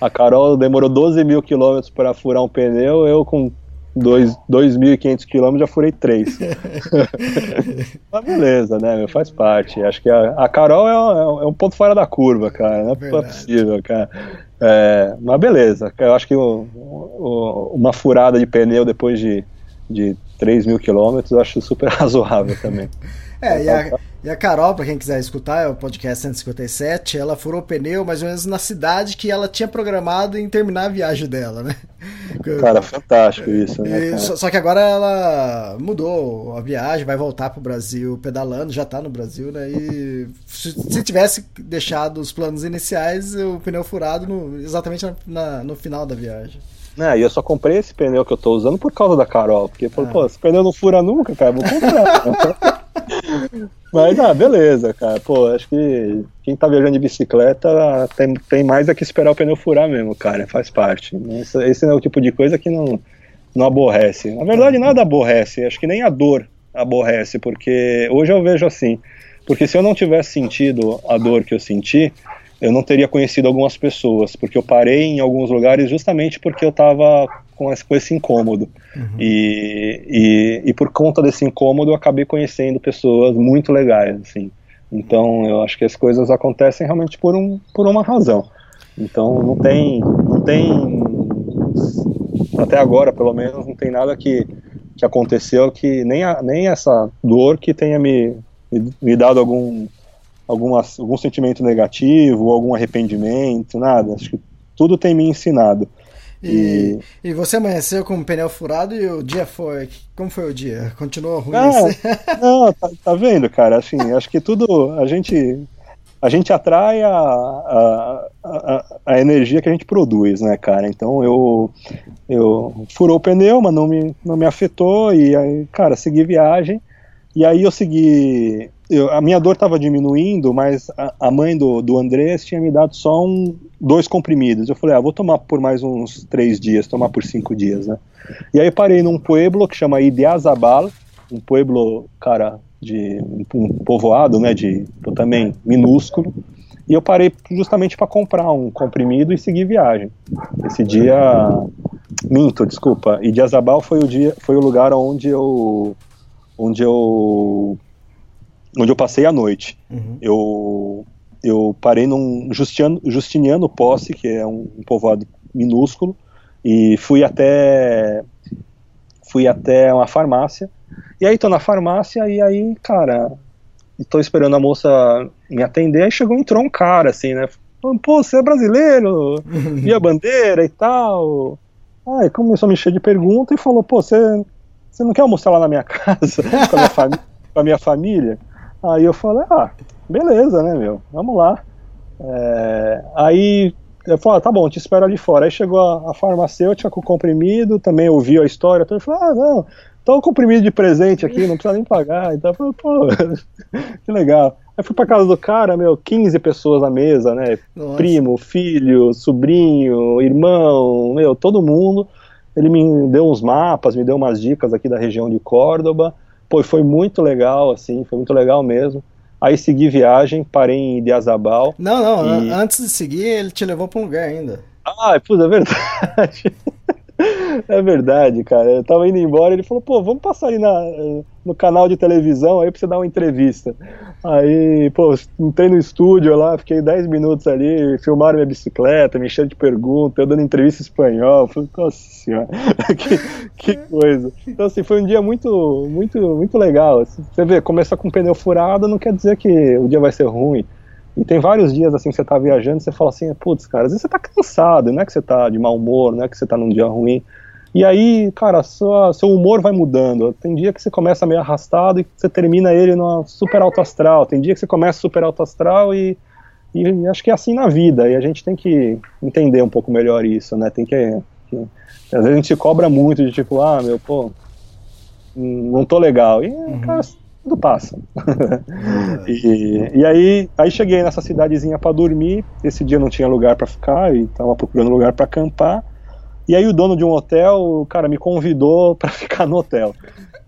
A Carol demorou 12 mil quilômetros para furar um pneu, eu com 2.500 quilômetros já furei 3. Mas beleza, né? Faz parte. Acho que a, a Carol é, é, um ponto fora da curva, cara. Não é Verdade. possível, cara. É, mas beleza, eu acho que o, o, uma furada de pneu depois de, de 3 mil quilômetros eu acho super razoável também. É, e a, e a Carol, para quem quiser escutar, é o podcast 157, ela furou o pneu mais ou menos na cidade que ela tinha programado em terminar a viagem dela, né? Cara, fantástico isso, né? Só, só, que agora ela mudou a viagem, vai voltar pro Brasil pedalando, já tá no Brasil, né? E se, se tivesse deixado os planos iniciais, o pneu furado no, exatamente na, na, no final da viagem. É, e eu só comprei esse pneu que eu tô usando por causa da Carol, porque falou, ah. pô, esse pneu não fura nunca, cara, vou comprar. Mas, ah, beleza, cara. Pô, acho que quem tá viajando de bicicleta tem, tem mais é que esperar o pneu furar mesmo, cara. Faz parte. Esse, esse é o tipo de coisa que não, não aborrece. Na verdade, nada aborrece. Acho que nem a dor aborrece, porque hoje eu vejo assim. Porque se eu não tivesse sentido a dor que eu senti, eu não teria conhecido algumas pessoas, porque eu parei em alguns lugares justamente porque eu estava com esse, com esse incômodo. Uhum. E, e, e, por conta desse incômodo eu acabei conhecendo pessoas muito legais, assim. Então eu acho que as coisas acontecem realmente por, um, por uma razão. Então não tem, não tem, até agora pelo menos, não tem nada que, que aconteceu que nem, a, nem essa dor que tenha me, me, me dado algum, alguma, algum sentimento negativo, algum arrependimento, nada. Acho que tudo tem me ensinado. E, e, você amanheceu com o pneu furado e o dia foi. Como foi o dia? Continuou ruim? Ah, assim? não, tá, tá, vendo, cara? Assim, acho que tudo. A gente. A gente atrai a, a, a, a, energia que a gente produz, né, cara? Então eu, eu furou o pneu, mas não me, não me afetou, e aí, cara, segui viagem. E aí eu segui eu, a minha dor estava diminuindo, mas a, a, mãe do, do Andrés tinha me dado só um, dois comprimidos. Eu falei, ah, vou tomar por mais uns três dias, tomar por cinco dias, né? E aí parei num pueblo que chama Idiazabal, um pueblo, cara, de um povoado, né, de também minúsculo. E eu parei justamente para comprar um comprimido e seguir viagem. Esse dia, minto, desculpa. Idiazabal foi o dia, foi o lugar onde eu onde eu onde eu passei a noite. Uhum. Eu, eu parei num Justiniano, Justiniano Posse, que é um, um povoado minúsculo, e fui até fui até uma farmácia. E aí tô na farmácia e aí, cara, tô esperando a moça me atender, aí chegou, entrou um cara assim, né? Pô, você é brasileiro? Via bandeira e tal. Aí começou a me encher de perguntas e falou, pô, você, você não quer almoçar lá na minha casa com a minha, com a minha família? Aí eu falei, ah, beleza, né, meu, vamos lá. É, aí eu falei, ah, tá bom, te espero ali fora. Aí chegou a, a farmacêutica com o comprimido, também ouviu a história, então eu falei, ah, não, tá o comprimido de presente aqui, não precisa nem pagar. Então eu falei, pô, que legal. Aí fui pra casa do cara, meu, 15 pessoas na mesa, né? Nossa. Primo, filho, sobrinho, irmão, meu, todo mundo. Ele me deu uns mapas, me deu umas dicas aqui da região de Córdoba. Pô, foi muito legal, assim, foi muito legal mesmo. Aí segui viagem, parei em Idiazabal. Não, não, e... antes de seguir, ele te levou para um lugar ainda. Ah, puta, é verdade. É verdade, cara. Eu tava indo embora ele falou, pô, vamos passar aí na, no canal de televisão aí pra você dar uma entrevista. Aí, pô, entrei no estúdio lá, fiquei 10 minutos ali, filmaram minha bicicleta, me encheram de perguntas, eu dando entrevista em espanhol. Falei, nossa senhora, que, que coisa. Então, assim, foi um dia muito, muito, muito legal. Você vê, começar com pneu furado não quer dizer que o dia vai ser ruim. E tem vários dias assim que você tá viajando, você fala assim, putz, cara, às vezes você tá cansado, não é que você tá de mau humor, não é que você tá num dia ruim. E aí, cara, sua, seu humor vai mudando. Tem dia que você começa meio arrastado e você termina ele no super alto astral. Tem dia que você começa super alto astral e, e acho que é assim na vida. E a gente tem que entender um pouco melhor isso, né? Tem que, que às vezes a gente se cobra muito de tipo, ah, meu, pô, não tô legal. E, uhum. cara, tudo passa. e, e aí, aí cheguei nessa cidadezinha para dormir. Esse dia não tinha lugar para ficar e tava procurando lugar para acampar. E aí o dono de um hotel, cara, me convidou para ficar no hotel.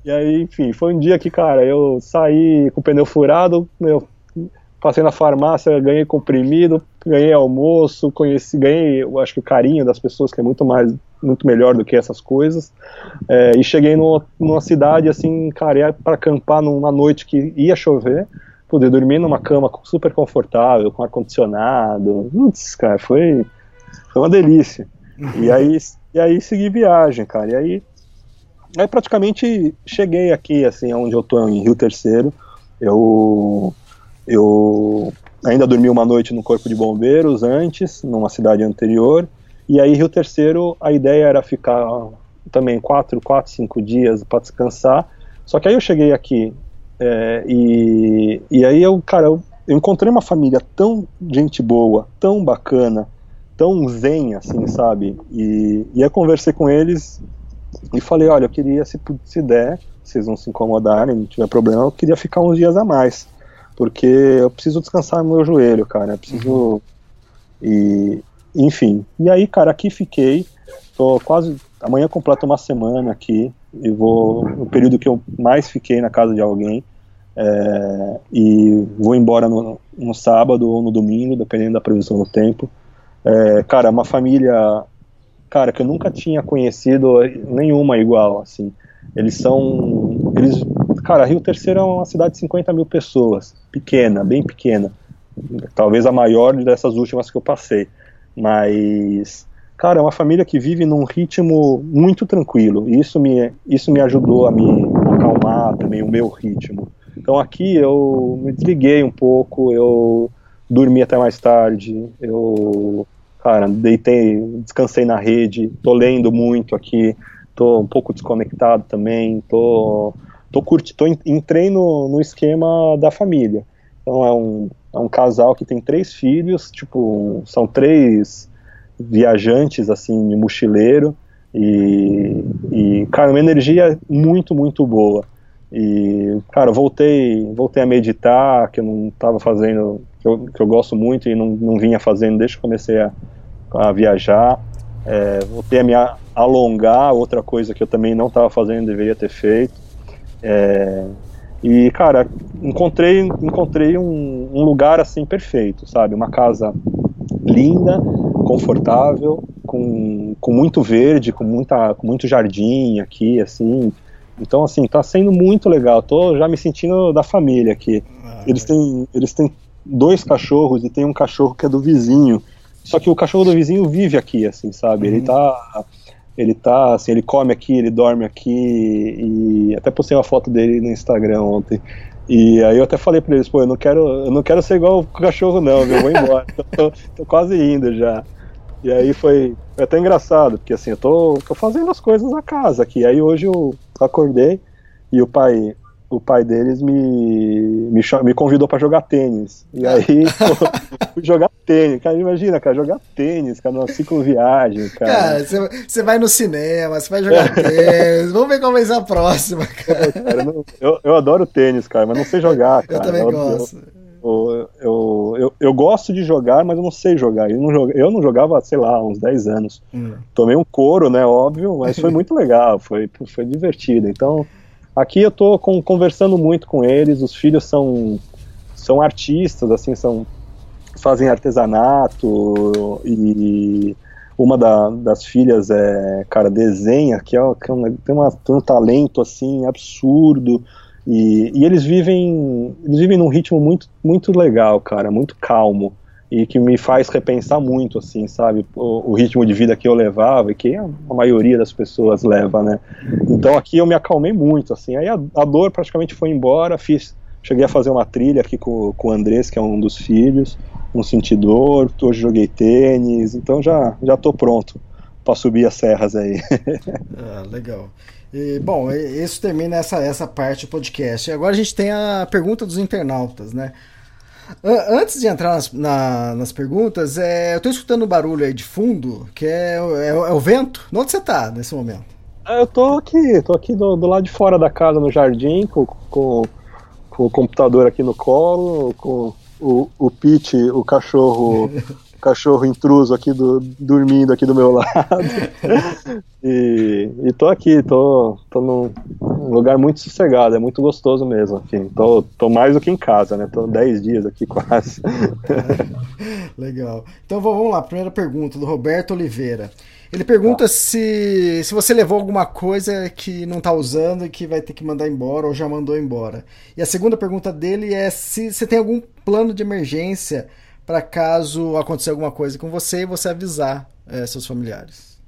E aí, enfim, foi um dia que, cara, eu saí com o pneu furado, meu, passei na farmácia, ganhei comprimido, ganhei almoço, conheci, ganhei, eu acho que o carinho das pessoas que é muito mais, muito melhor do que essas coisas. É, e cheguei no, numa cidade assim, cara, para acampar numa noite que ia chover, poder dormir numa cama super confortável, com ar condicionado. Putz, cara, foi foi uma delícia. E aí e aí segui viagem, cara. E aí aí praticamente cheguei aqui assim, onde eu tô em Rio Terceiro. Eu eu ainda dormi uma noite no Corpo de Bombeiros antes, numa cidade anterior, e aí Rio Terceiro a ideia era ficar também quatro, quatro, cinco dias para descansar. Só que aí eu cheguei aqui é, e, e aí eu, cara, eu, eu encontrei uma família tão gente boa, tão bacana, tão zen, assim, sabe? E, e aí conversei com eles e falei, olha, eu queria, se, se der, vocês não se incomodarem, não tiver problema, eu queria ficar uns dias a mais porque eu preciso descansar no meu joelho, cara. Eu preciso. Uhum. E. Enfim. E aí, cara, aqui fiquei. Tô quase. Amanhã completo uma semana aqui. E vou. O período que eu mais fiquei na casa de alguém. É, e vou embora no, no, sábado ou no domingo, dependendo da previsão do tempo. É, cara, uma família, cara, que eu nunca tinha conhecido nenhuma igual, assim. Eles são, eles Cara, Rio Terceiro é uma cidade de 50 mil pessoas, pequena, bem pequena. Talvez a maior dessas últimas que eu passei. Mas, cara, é uma família que vive num ritmo muito tranquilo. E isso me, isso me ajudou a me acalmar também o meu ritmo. Então aqui eu me desliguei um pouco, eu dormi até mais tarde, eu, cara, deitei, descansei na rede, tô lendo muito aqui, tô um pouco desconectado também, tô tô curti, tô, entrei no, no esquema da família. Então é um, é um casal que tem três filhos, tipo, são três viajantes, assim, de mochileiro, e, e, cara, uma energia muito, muito boa. E, cara, voltei, voltei a meditar, que eu não estava fazendo, que eu, que eu gosto muito e não, não vinha fazendo desde que comecei a, a viajar. É, voltei a me alongar, outra coisa que eu também não estava fazendo, deveria ter feito. É, e, cara, encontrei, encontrei um, um, lugar assim perfeito, sabe? Uma casa linda, confortável, com, com muito verde, com, muita, com muito jardim aqui, assim. Então, assim, tá sendo muito legal. Tô já me sentindo da família aqui. Ah, eles, têm, eles têm dois cachorros e tem um cachorro que é do vizinho. Só que o cachorro do vizinho vive aqui, assim, sabe? Uhum. Ele tá ele tá, assim, ele come aqui, ele dorme aqui, e até postei uma foto dele no Instagram ontem. E aí eu até falei pra eles, pô, eu não quero, eu não quero ser igual o cachorro não, eu vou embora, tô, tô, quase indo já. E aí foi, foi, até engraçado, porque assim, eu tô, tô fazendo as coisas na casa aqui. Aí hoje eu acordei e o pai, o pai deles me, me, me convidou para jogar tênis. E aí, pô, fui jogar tênis. Cara, imagina, cara, jogar tênis, cara, numa cicloviagem, cara. Cara, você vai no cinema, você vai jogar tênis. Vamos ver qual vai ser a próxima, cara. cara eu, eu, eu, adoro tênis, cara, mas não sei jogar, cara. Eu também gosto. eu, eu, eu, eu, gosto de jogar, mas eu não sei jogar. Eu não, eu não jogava, sei lá, uns 10 anos. Hum. Tomei um couro, né, óbvio, mas foi muito legal, foi, foi divertido. Então, aqui eu com, conversando muito com eles, os filhos são, são artistas, assim, são fazem artesanato e uma da, das filhas é, cara, desenha, que, é, que é tem, uma, tem um talento assim absurdo. E, e, eles vivem eles vivem num ritmo muito muito legal, cara, muito calmo e que me faz repensar muito, assim, sabe, o, o, ritmo de vida que eu levava e que a, maioria das pessoas leva, né. Então aqui eu me acalmei muito, assim, aí a, a, dor praticamente foi embora, fiz, cheguei a fazer uma trilha aqui com, com o Andrés, que é um dos filhos, um sentidor, hoje joguei tênis, então já já tô pronto para subir as serras aí. ah, legal. E, bom, isso termina essa, essa parte do podcast. Agora a gente tem a pergunta dos internautas, né? Antes de entrar nas, na, nas perguntas, é, eu estou escutando um barulho aí de fundo, que é, é, é, o vento. Onde você está nesse momento? Ah, eu tô aqui, tô aqui do, do, lado de fora da casa, no jardim, com, com, com o computador aqui no colo, com o, o Pete, o cachorro cachorro intruso aqui do, dormindo aqui do meu lado. e, e tô aqui, tô, tô num lugar muito sossegado, é muito gostoso mesmo. Enfim, tô, tô mais do que em casa, né? Tô 10 dias aqui quase. Legal. Então vamos lá, primeira pergunta do Roberto Oliveira. Ele pergunta ah. se, se você levou alguma coisa que não está usando e que vai ter que mandar embora ou já mandou embora. E a segunda pergunta dele é se você tem algum plano de emergência para caso acontecer alguma coisa com você e você avisar é, seus familiares.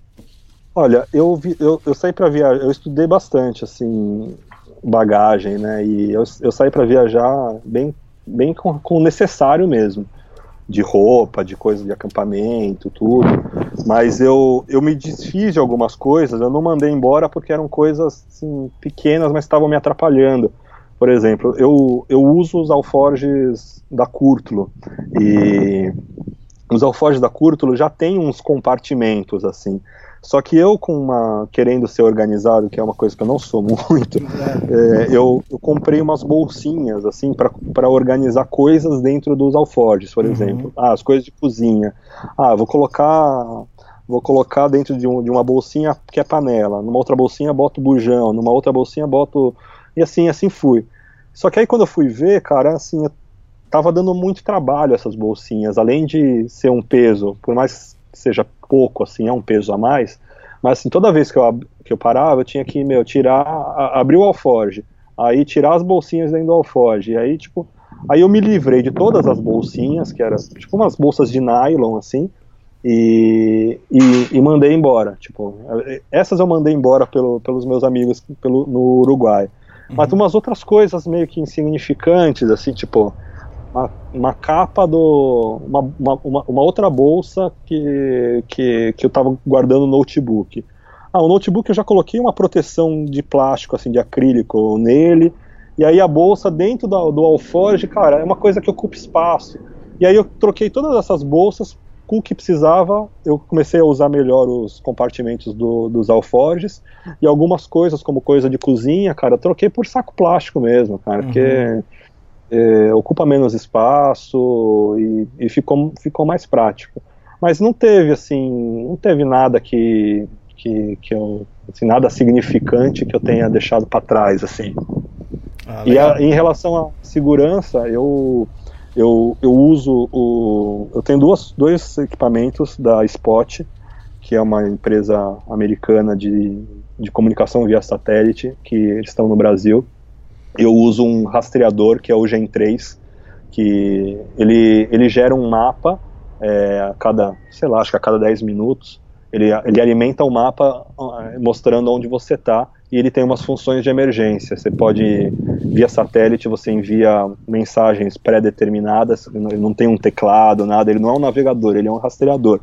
Olha, eu, vi, eu, eu saí para viajar, eu estudei bastante, assim, bagagem, né? E eu, eu saí para viajar bem, bem com, com o necessário mesmo de roupa, de coisa de acampamento, tudo. Mas eu, eu me desfiz de algumas coisas, eu não mandei embora porque eram coisas assim, pequenas, mas estavam me atrapalhando. Por exemplo, eu, eu uso os alforges da Curtulo e os alforjes da Curtulo já tem uns compartimentos assim. Só que eu, com uma querendo ser organizado, que é uma coisa que eu não sou muito, é, eu, eu, comprei umas bolsinhas assim para organizar coisas dentro dos alforjes, por uhum. exemplo. Ah, as coisas de cozinha. Ah, vou colocar vou colocar dentro de, um, de, uma bolsinha que é panela, numa outra bolsinha boto bujão, numa outra bolsinha boto e assim assim fui. Só que aí quando eu fui ver, cara, assim, tava dando muito trabalho essas bolsinhas, além de ser um peso, por mais que seja pouco, assim, é um peso a mais, mas assim, toda vez que eu, que eu parava, eu tinha que, meu, tirar, abrir o alforge, aí tirar as bolsinhas dentro do alforge, e aí, tipo, aí eu me livrei de todas as bolsinhas, que eram, tipo, umas bolsas de nylon, assim, e, e, e, mandei embora, tipo, essas eu mandei embora pelo, pelos meus amigos pelo, no Uruguai, uhum. mas umas outras coisas meio que insignificantes, assim, tipo, uma, uma capa do. Uma, uma, uma, outra bolsa que, que, que eu estava guardando no notebook. Ah, o notebook eu já coloquei uma proteção de plástico, assim, de acrílico nele. E aí a bolsa dentro do, do alforge, cara, é uma coisa que ocupa espaço. E aí eu troquei todas essas bolsas com o que precisava, eu comecei a usar melhor os compartimentos do, dos alforges e algumas coisas, como coisa de cozinha, cara, troquei por saco plástico mesmo, cara, uhum. porque é, ocupa menos espaço e, e, ficou, ficou mais prático. Mas não teve assim, não teve nada que, que, que eu, assim, nada significante que eu tenha deixado para trás assim. Ah, e a, em relação à segurança, eu eu, eu uso o eu tenho duas, dois equipamentos da Spot, que é uma empresa americana de, de comunicação via satélite que eles estão no Brasil. Eu uso um rastreador que é o Gen 3, que ele, ele gera um mapa é, a cada, sei lá, acho que a cada 10 minutos, ele, ele alimenta o mapa ah, mostrando onde você está e ele tem umas funções de emergência. Você pode, via satélite, você envia mensagens pré-determinadas, ele não tem um teclado, nada, ele não é um navegador, ele é um rastreador.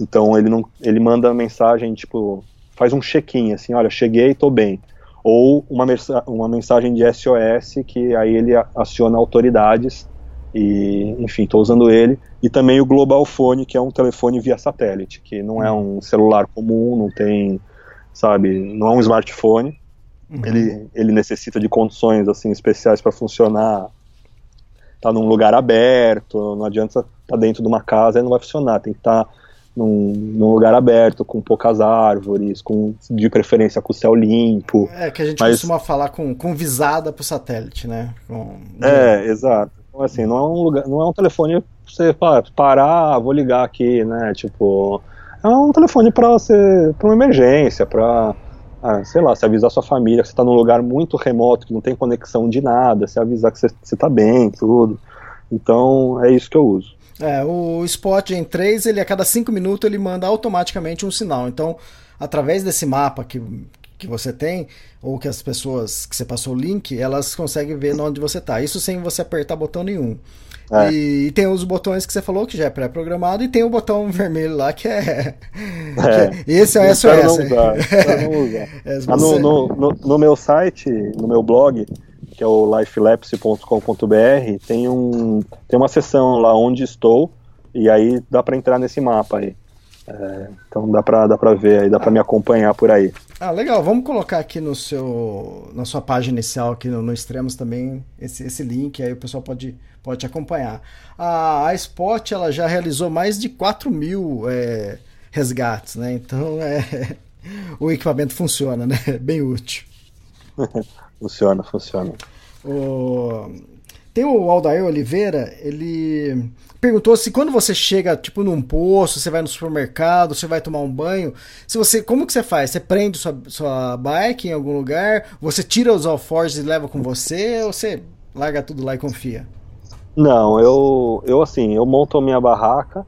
Então ele, não, ele manda mensagem, tipo, faz um check-in, assim, olha, cheguei, estou bem ou uma, uma mensagem de SOS que aí ele aciona autoridades e enfim, estou usando ele e também o Global Phone que é um telefone via satélite que não é um celular comum, não tem, sabe, não é um smartphone. Uhum. Ele, ele necessita de condições assim especiais para funcionar tá num lugar aberto, não adianta estar tá dentro de uma casa e não vai funcionar, tem que estar tá num, num, lugar aberto, com poucas árvores, com de preferência com o céu limpo. É, que a gente Mas... costuma falar com, com visada para o satélite, né? Com... É, exato. Então, assim, não é um lugar, não é um telefone pra você parar, vou ligar aqui, né? Tipo, é um telefone para uma emergência, para ah, sei lá, se avisar sua família que você está num lugar muito remoto, que não tem conexão de nada, se avisar que você, está bem, tudo. Então é isso que eu uso. É, o Spot em 3, ele a cada 5 minutos ele manda automaticamente um sinal. Então, através desse mapa que, que você tem, ou que as pessoas que você passou o link, elas conseguem ver onde você está. Isso sem você apertar botão nenhum. É. E, e, tem os botões que você falou que já é pré-programado e tem o botão vermelho lá que é. é. Que é esse é o SOS. Não usar, não usar. é, você... no, no, no, no, meu site, no meu blog, que é o lifelapse.com.br, tem, um, tem uma seção lá onde estou e aí dá para entrar nesse mapa aí. É, então dá pra, dá pra ver aí, dá ah. pra me acompanhar por aí. Ah, legal. Vamos colocar aqui no seu, na sua página inicial, aqui no, no Extremos também, esse, esse link, aí o pessoal pode, pode acompanhar. A, a Spot, ela já realizou mais de 4 mil é, resgates, né? Então, é, o equipamento funciona, né? Bem útil. funciona, funciona. O... Tem o Aldair Oliveira, ele perguntou se quando você chega, tipo, num poço, você vai no supermercado, você vai tomar um banho, se você, como que você faz? Você prende sua, sua bike em algum lugar, você tira os alforjes e leva com você, ou você larga tudo lá e confia? Não, eu, eu assim, eu monto a minha barraca,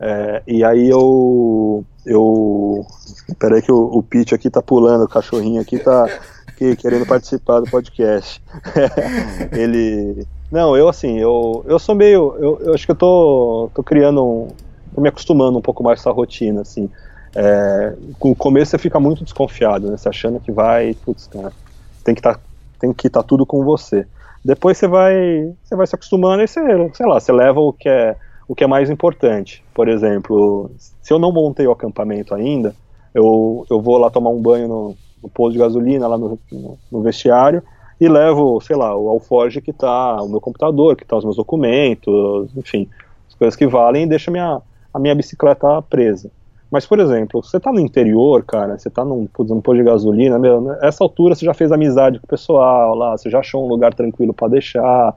é, e aí eu, eu, peraí que o, o Pete aqui tá pulando, o cachorrinho aqui tá querendo participar do podcast. ele não, eu assim, eu, eu sou meio. Eu, eu acho que eu tô, tô criando um. tô me acostumando um pouco mais com essa rotina, assim. É, com o começo você fica muito desconfiado, né? Você achando que vai, putz, cara, tem que tá, tem que estar tá tudo com você. Depois você vai, você vai se acostumando e você, sei lá, você leva o que é o que é mais importante. Por exemplo, se eu não montei o acampamento ainda, eu, eu vou lá tomar um banho no, no posto de gasolina, lá no, no, no vestiário, e levo, sei lá, o alforge que está o meu computador, que está os meus documentos, enfim, as coisas que valem, e deixo minha, a minha bicicleta presa. Mas, por exemplo, você está no interior, cara, você está num, num posto de gasolina, meu, nessa altura você já fez amizade com o pessoal lá, você já achou um lugar tranquilo para deixar.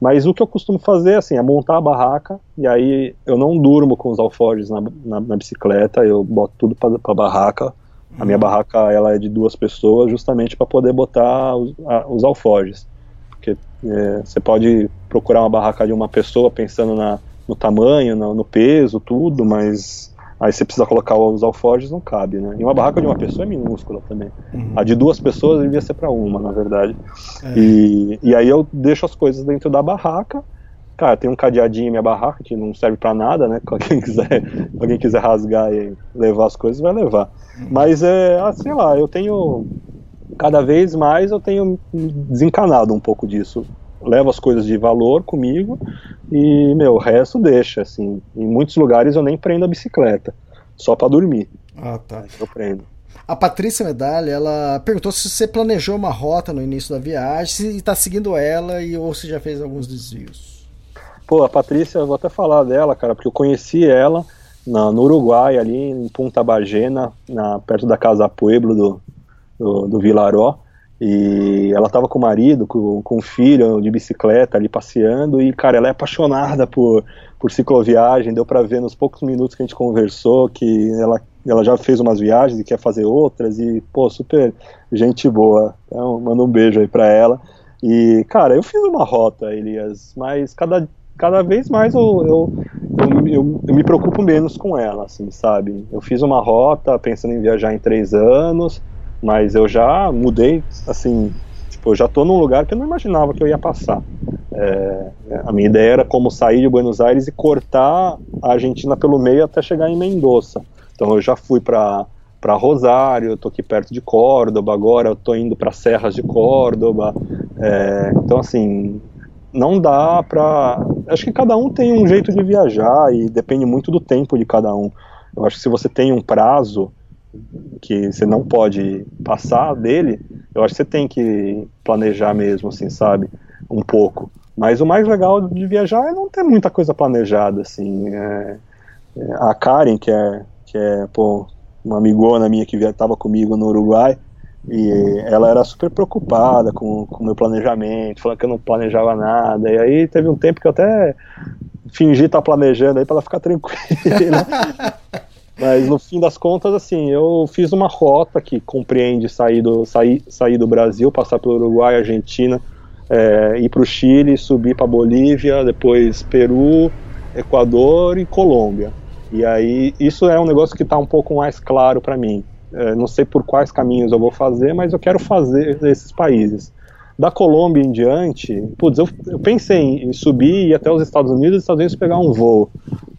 Mas o que eu costumo fazer, assim, é montar a barraca, e aí eu não durmo com os alforjes na, na, na bicicleta, eu boto tudo para a barraca, a minha barraca ela é de duas pessoas, justamente para poder botar os, a, os alforjes. Porque é, você pode procurar uma barraca de uma pessoa pensando na, no tamanho, no, no, peso, tudo, mas aí você precisa colocar os alforjes, não cabe, né? E uma barraca de uma pessoa é minúscula também. Uhum. A de duas pessoas devia ser para uma, na verdade. É. E, e aí eu deixo as coisas dentro da barraca cara, tem um cadeadinho em minha barraca que não serve para nada, né? Quem quiser, alguém quiser rasgar e levar as coisas, vai levar. Mas é, ah, sei lá, eu tenho cada vez mais eu tenho desencanado um pouco disso. Levo as coisas de valor comigo e, meu, o resto deixa, assim. Em muitos lugares eu nem prendo a bicicleta, só para dormir. Ah, tá. Eu prendo. A Patrícia Medalha, ela perguntou se você planejou uma rota no início da viagem, se está seguindo ela e ou se já fez alguns desvios. Pô, a Patrícia, eu vou até falar dela, cara, porque eu conheci ela na, no Uruguai, ali em Punta Bagena, na, perto da Casa Pueblo do, do, do Vilaró. E ela tava com o marido, com, o filho de bicicleta ali passeando. E, cara, ela é apaixonada por, por cicloviagem. Deu para ver nos poucos minutos que a gente conversou que ela, ela já fez umas viagens e quer fazer outras. E, pô, super gente boa. Então, manda um beijo aí pra ela. E, cara, eu fiz uma rota, Elias, mas cada cada vez mais eu, eu, eu, eu, eu me preocupo menos com ela, assim, sabe? Eu fiz uma rota pensando em viajar em três anos, mas eu já mudei, assim, tipo, eu já estou num lugar que eu não imaginava que eu ia passar. É, a minha ideia era como sair de Buenos Aires e cortar a Argentina pelo meio até chegar em Mendoza. Então eu já fui para para Rosário, estou aqui perto de Córdoba, agora estou indo para Serras de Córdoba. É, então assim, não dá para. Acho que cada um tem um jeito de viajar e depende muito do tempo de cada um. Eu acho que se você tem um prazo que você não pode passar dele, eu acho que você tem que planejar mesmo, assim, sabe? Um pouco. Mas o mais legal de viajar é não ter muita coisa planejada, assim. É, é, a Karen, que é, que é pô, uma amigona minha que estava comigo no Uruguai, e ela era super preocupada com o meu planejamento, falando que eu não planejava nada. E aí teve um tempo que eu até fingi estar tá planejando aí para ela ficar tranquila. Mas no fim das contas, assim, eu fiz uma rota que compreende sair do, sair, sair do Brasil, passar pelo Uruguai, Argentina, é, ir para o Chile, subir para Bolívia, depois Peru, Equador e Colômbia. E aí isso é um negócio que está um pouco mais claro para mim. É, não sei por quais caminhos eu vou fazer, mas eu quero fazer esses países. Da Colômbia em diante, putz, eu, eu pensei em, em, subir e ir até os Estados Unidos e os Estados Unidos pegar um voo.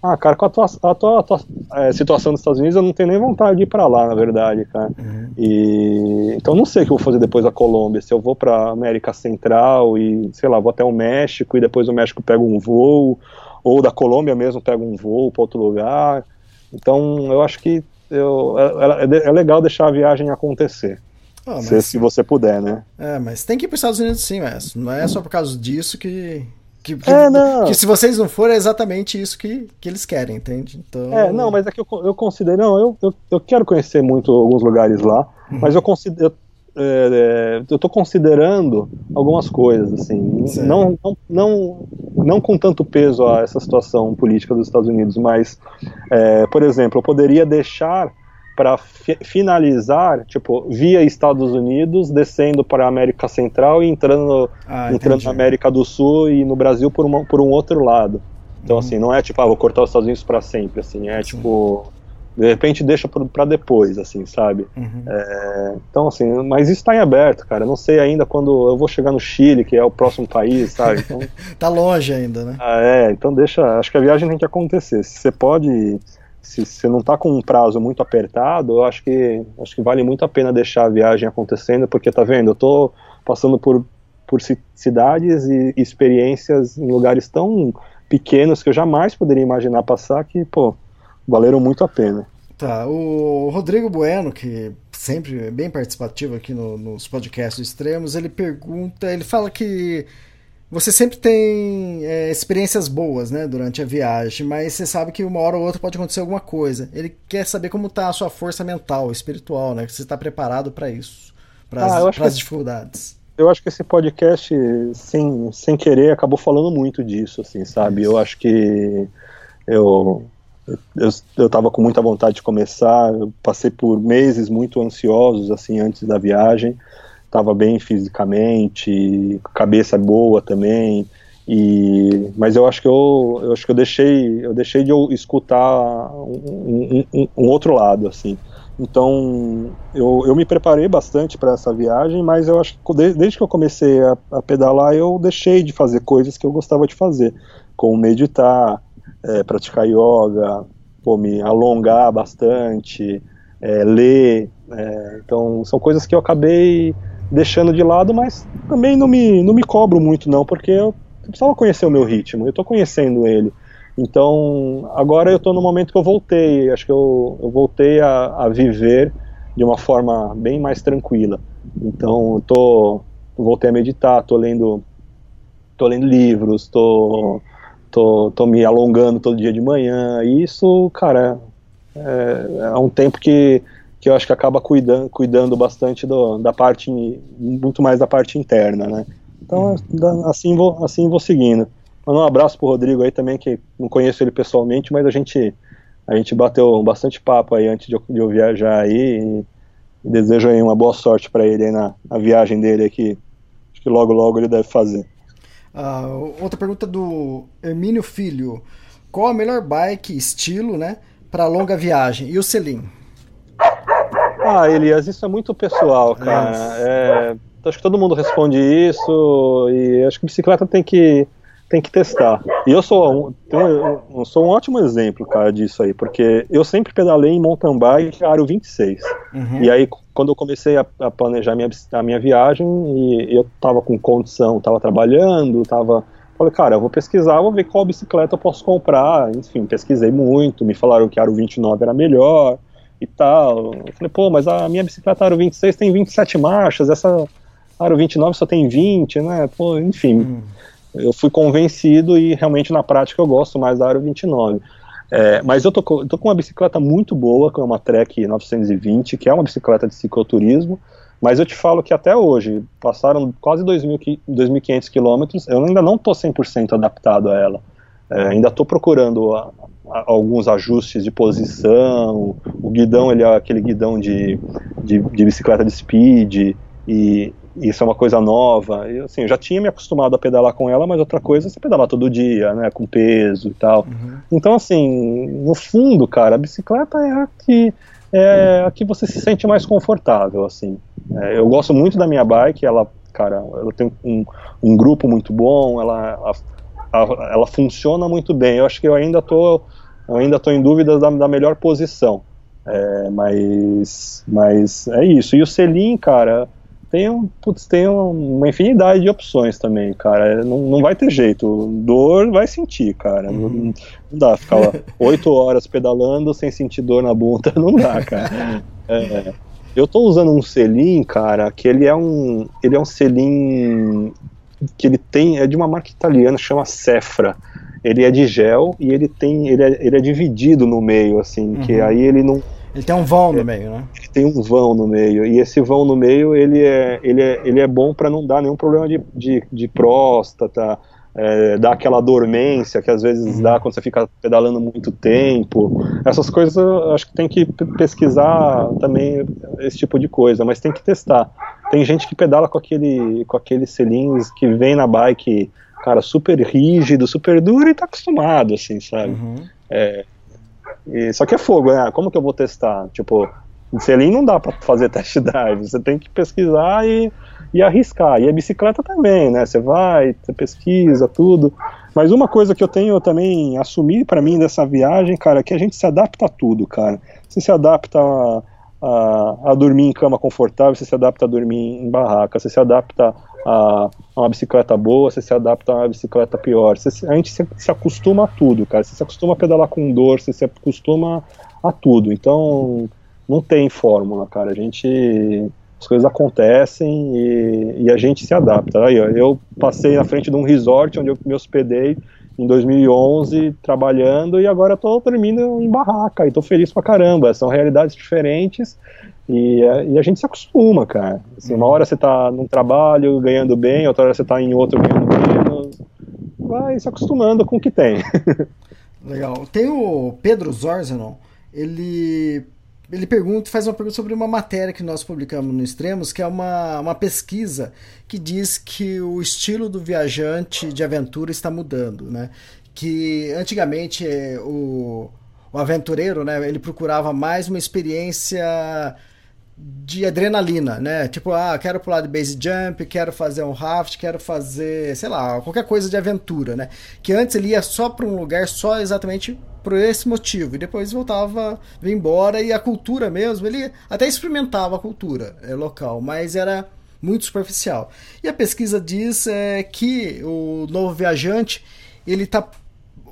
Ah, cara, com a tua, a tua, a tua é, situação dos Estados Unidos, eu não tenho nem vontade de ir para lá, na verdade, cara. Uhum. E, então não sei o que eu vou fazer depois da Colômbia. Se eu vou para América Central e, sei lá, vou até o México e depois do México pego um voo, ou da Colômbia mesmo pego um voo para outro lugar. Então eu acho que eu, é, é, é legal deixar a viagem acontecer. Oh, mas... se, se, você puder, né? É, mas tem que ir para os Estados Unidos sim, mas não é só por causa disso que que, que, é, não. que se vocês não forem, é exatamente isso que, que eles querem, entende? Então... É, não, mas é que eu, eu considero. Não, eu, eu, eu quero conhecer muito alguns lugares lá, uhum. mas eu considero. É, é, eu estou considerando algumas coisas, assim, não, não, não, não com tanto peso a essa situação política dos Estados Unidos, mas, é, por exemplo, eu poderia deixar para fi finalizar, tipo, via Estados Unidos, descendo para a América Central e entrando, ah, entrando na América do Sul e no Brasil por, uma, por um outro lado. Então, uhum. assim, não é tipo, ah, vou cortar os Estados Unidos para sempre, assim, é Sim. tipo, de repente deixa para depois, assim, sabe? Uhum. É, então, assim, mas isso está em aberto, cara. Não sei ainda quando eu vou chegar no Chile, que é o próximo país, sabe? Então, tá longe ainda, né? Ah, é, então deixa. Acho que a viagem tem que acontecer. Se você pode se você não está com um prazo muito apertado, eu acho que acho que vale muito a pena deixar a viagem acontecendo, porque tá vendo, eu estou passando por por cidades e experiências em lugares tão pequenos que eu jamais poderia imaginar passar que, pô, valeram muito a pena. Tá, o Rodrigo Bueno, que sempre é bem participativo aqui no, nos podcasts extremos, ele pergunta, ele fala que você sempre tem é, experiências boas, né, durante a viagem, mas você sabe que uma hora ou outra pode acontecer alguma coisa. Ele quer saber como está a sua força mental, espiritual, né, que você está preparado para isso, para ah, as dificuldades. Eu acho que esse podcast, sem, sem querer, acabou falando muito disso, assim, sabe? Eu acho que eu eu, eu tava com muita vontade de começar, eu passei por meses muito ansiosos, assim, antes da viagem, estava bem fisicamente, cabeça boa também. E, mas eu acho que eu, eu acho que eu deixei eu deixei de escutar um, um, um outro lado assim então eu, eu me preparei bastante para essa viagem mas eu acho que desde, que eu comecei a, a, pedalar eu deixei de fazer coisas que eu gostava de fazer como meditar é, praticar yoga pô, me alongar bastante é, ler é, então são coisas que eu acabei deixando de lado, mas também não me, não me cobro muito não, porque eu precisava conhecer o meu ritmo, eu estou conhecendo ele. Então, agora eu estou no momento que eu voltei, acho que eu, eu voltei a, a viver de uma forma bem mais tranquila. Então, eu tô, voltei a meditar, estou lendo, tô lendo livros, estou tô, tô me alongando todo dia de manhã, e isso, cara, é, é um tempo que que eu acho que acaba cuidando, cuidando bastante do, da parte, muito mais da parte interna, né? Então, uhum. assim vou, assim vou seguindo. Manda um abraço pro Rodrigo aí também, que não conheço ele pessoalmente, mas a gente, a gente bateu bastante papo aí antes de eu, de eu viajar aí e, e, desejo aí uma boa sorte para ele aí na, na, viagem dele aqui. Acho que logo, logo ele deve fazer. Uh, outra pergunta do Hermínio Filho. Qual a melhor bike, estilo, né, para longa viagem? E o Selim? Ah, Elias, isso é muito pessoal, cara. É, acho que todo mundo responde isso e acho que bicicleta tem que tem que testar. E eu sou um, sou um ótimo exemplo, cara, disso aí, porque eu sempre pedalei em mountain bike aro 26. Uhum. E aí, quando eu comecei a, a planejar minha, a minha viagem, e eu tava com condição, tava trabalhando, tava. Falei, cara, eu vou pesquisar, vou ver qual bicicleta eu posso comprar. Enfim, pesquisei muito, me falaram que aro 29 era melhor e tal. Eu falei, pô, mas a minha bicicleta Aro 26 tem 27 marchas, essa Aro 29 só tem 20, né? Pô, enfim. Hum. eu fui convencido e realmente na prática eu gosto mais da Aro 29. É, mas eu tô, tô, com uma bicicleta muito boa, que é uma Trek 920, que é uma bicicleta de cicloturismo, mas eu te falo que até hoje, passaram quase 2.500 quilômetros, eu ainda não estou 100% adaptado a ela. É, ainda estou procurando a, a, alguns ajustes de posição, o guidão ele é aquele guidão de, de, de bicicleta de speed, e, isso é uma coisa nova. Eu, assim, eu já tinha me acostumado a pedalar com ela, mas outra coisa é você pedalar todo dia, né, com peso e tal. Uhum. Então, assim, no fundo, cara, a bicicleta é a que é a que você se sente mais confortável, assim. É, eu gosto muito da minha bike, ela, cara, ela tem um, um grupo muito bom, ela, a, a, ela funciona muito bem. Eu acho que eu ainda tô, eu ainda tô em dúvida da, da melhor posição. É, mas, mas é isso. E o selim, cara, tem, um, putz, tem uma infinidade de opções também, cara. Não, não vai ter jeito. Dor vai sentir, cara. Uhum. Não, não, dá ficar oito horas pedalando sem sentir dor na bunda. Não dá, cara. É, eu tô usando um selim, cara, que ele é um. Ele é um selim que ele tem. É de uma marca italiana, chama Cefra ele é de gel e ele tem ele é, ele é dividido no meio assim uhum. que aí ele não ele tem um vão no meio, né? Ele tem um vão no meio. E esse vão no meio, ele é, ele é, ele é bom para não dar nenhum problema de, de, de próstata, é, dar aquela dormência que às vezes uhum. dá quando você fica pedalando muito tempo. Essas coisas acho que tem que pesquisar também esse tipo de coisa, mas tem que testar. Tem gente que pedala com aquele com aqueles selinhos que vem na bike, cara, super rígido, super duro e tá acostumado, assim, sabe? Uhum. É, e, só que é fogo, né? Como que eu vou testar? Tipo, selim não dá para fazer test drive, você tem que pesquisar e, e arriscar. E a bicicleta também, né? Você vai, você pesquisa tudo. Mas uma coisa que eu tenho também assumir para mim dessa viagem, cara, é que a gente se adapta a tudo, cara. Você se adapta a, a, a dormir em cama confortável, você se adapta a dormir em barraca, você se adapta a, uma bicicleta boa, você se adapta a uma bicicleta pior. Você, a gente se, se, acostuma a tudo, cara. Você se acostuma a pedalar com dor, você se acostuma a tudo. Então, não tem fórmula, cara. A gente. As coisas acontecem e, e a gente se adapta. Aí, ó, eu passei na frente de um resort onde eu me hospedei em 2011 trabalhando e agora estou dormindo em barraca e estou feliz pra caramba. São realidades diferentes e, e, a gente se acostuma, cara. Assim, uma hora você está num trabalho ganhando bem, outra hora você está em outro ganhando menos. Vai se acostumando com o que tem. Legal. Tem o Pedro Zorzanon, ele ele pergunta, faz uma pergunta sobre uma matéria que nós publicamos no Extremos, que é uma, uma pesquisa que diz que o estilo do viajante de aventura está mudando, né? Que antigamente eh, o, o aventureiro, né, ele procurava mais uma experiência de adrenalina, né? Tipo, ah, quero pular de base jump, quero fazer um raft, quero fazer, sei lá, qualquer coisa de aventura, né? Que antes ele ia só para um lugar só exatamente por esse motivo e depois voltava, vinha embora e a cultura mesmo, ele até experimentava a cultura é, local, mas era muito superficial. E a pesquisa diz é, que o novo viajante ele está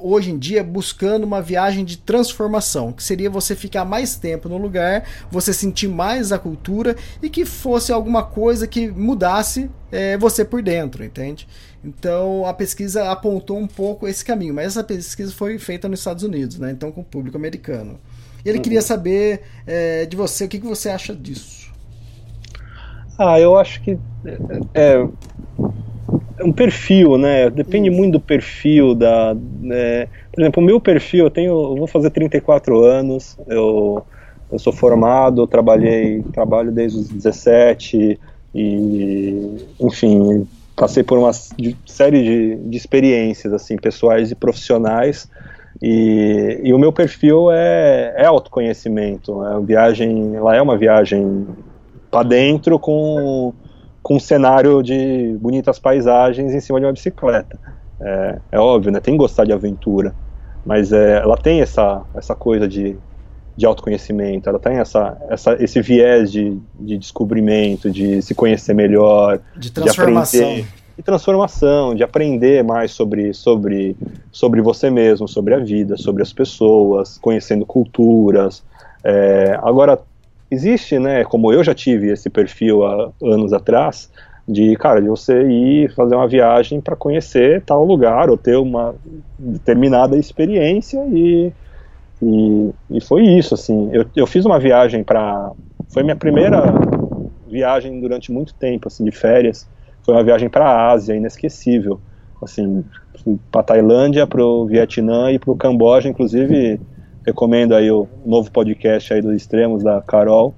hoje em dia buscando uma viagem de transformação, que seria você ficar mais tempo no lugar, você sentir mais a cultura e que fosse alguma coisa que mudasse é, você por dentro, entende? Então a pesquisa apontou um pouco esse caminho, mas essa pesquisa foi feita nos Estados Unidos, né? Então com o público americano. E ele uhum. queria saber é, de você o que, que você acha disso. Ah, eu acho que é, é um perfil, né? Depende Isso. muito do perfil da. Né? Por exemplo, o meu perfil, eu tenho, eu vou fazer 34 anos, eu, eu sou formado, eu trabalhei, trabalho desde os 17 e, enfim, passei por uma série de, de experiências assim pessoais e profissionais. E, e, o meu perfil é, é autoconhecimento. A viagem, ela é uma viagem para dentro com com um cenário de bonitas paisagens em cima de uma bicicleta. É, é óbvio, né? Tem que gostar de aventura, mas é, ela tem essa, essa coisa de, de autoconhecimento, ela tem essa, essa, esse viés de, de descobrimento, de se conhecer melhor, de transformação. De aprender, de transformação, de aprender mais sobre, sobre, sobre você mesmo, sobre a vida, sobre as pessoas, conhecendo culturas. É, agora, existe, né, como eu já tive esse perfil há anos atrás, de, cara, de você ir fazer uma viagem para conhecer tal lugar ou ter uma determinada experiência e, e, e foi isso, assim. Eu, eu fiz uma viagem para. Foi minha primeira viagem durante muito tempo, assim, de férias. Foi uma viagem para a Ásia, inesquecível. Assim, para Tailândia, para o Vietnã e para o Camboja, inclusive recomendo aí o novo podcast aí dos extremos da Carol,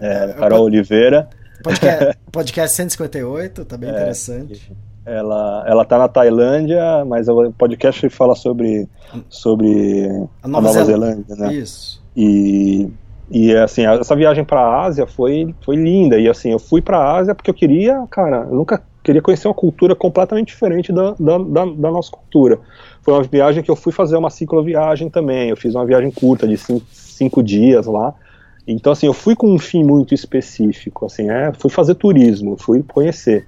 é, Carol Oliveira. Podcast, podcast 158, tá bem é, interessante. Ela, ela tá na Tailândia, mas o podcast fala sobre, sobre a Nova, a Nova Zelândia, Zelândia, né? Isso. E, e assim, essa viagem para a Ásia foi, foi linda. E assim, eu fui para a Ásia porque eu queria, cara, eu nunca queria conhecer uma cultura completamente diferente da, da, da, da nossa cultura. Foi uma viagem que eu fui fazer uma cicloviagem também. Eu fiz uma viagem curta de cinco, cinco dias lá. Então, assim, eu fui com um fim muito específico, assim, é, fui fazer turismo, fui conhecer.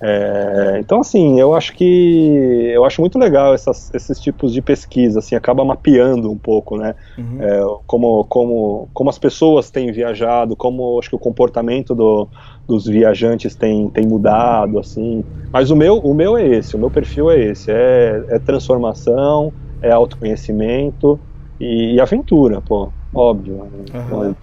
É, então, assim, eu acho que eu acho muito legal essas, esses tipos de pesquisa, assim, acaba mapeando um pouco, né, uhum. é, como, como, como as pessoas têm viajado, como acho que o comportamento do, dos viajantes tem, tem mudado, assim. Mas o meu, o meu é esse, o meu perfil é esse, é, é transformação, é autoconhecimento e, e aventura, pô, óbvio. Uhum.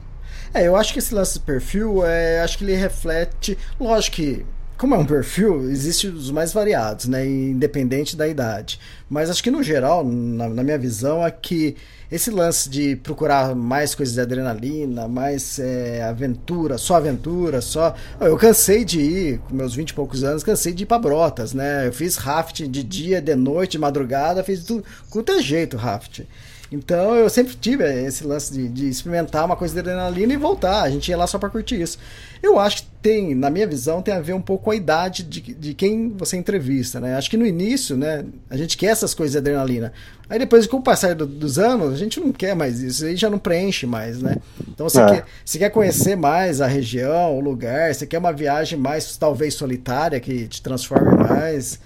É, eu acho que esse lance de perfil, é, acho que ele reflete, lógico que como é um perfil, existem os mais variados, né? Independente da idade. Mas acho que no geral, na, na, minha visão, é que esse lance de procurar mais coisas de adrenalina, mais é, aventura, só aventura, só. Eu cansei de ir, com meus 20 e poucos anos, cansei de ir pra brotas, né? Eu fiz rafting de dia, de noite, de madrugada, fiz tudo com jeito rafting. Então eu sempre tive esse lance de, de, experimentar uma coisa de adrenalina e voltar. A gente ia lá só para curtir isso. Eu acho que tem, na minha visão, tem a ver um pouco com a idade de, de quem você entrevista, né? Acho que no início, né, a gente quer essas coisas de adrenalina. Aí depois, com o passar do, dos anos, a gente não quer mais isso, aí já não preenche mais, né? Então você, é. quer, você quer conhecer mais a região, o lugar, você quer uma viagem mais, talvez, solitária, que te transforme mais.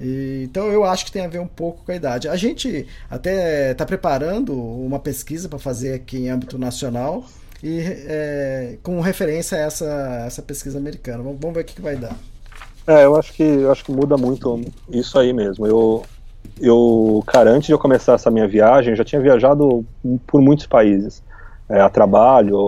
E, então eu acho que tem a ver um pouco com a idade. A gente até está preparando uma pesquisa para fazer aqui em âmbito nacional e é, com referência a essa, essa pesquisa americana. Vamos, vamos ver o que, que vai dar. É, eu acho que eu acho que muda muito isso aí mesmo. Eu, eu, cara, antes de eu começar essa minha viagem, eu já tinha viajado por muitos países é, a trabalho,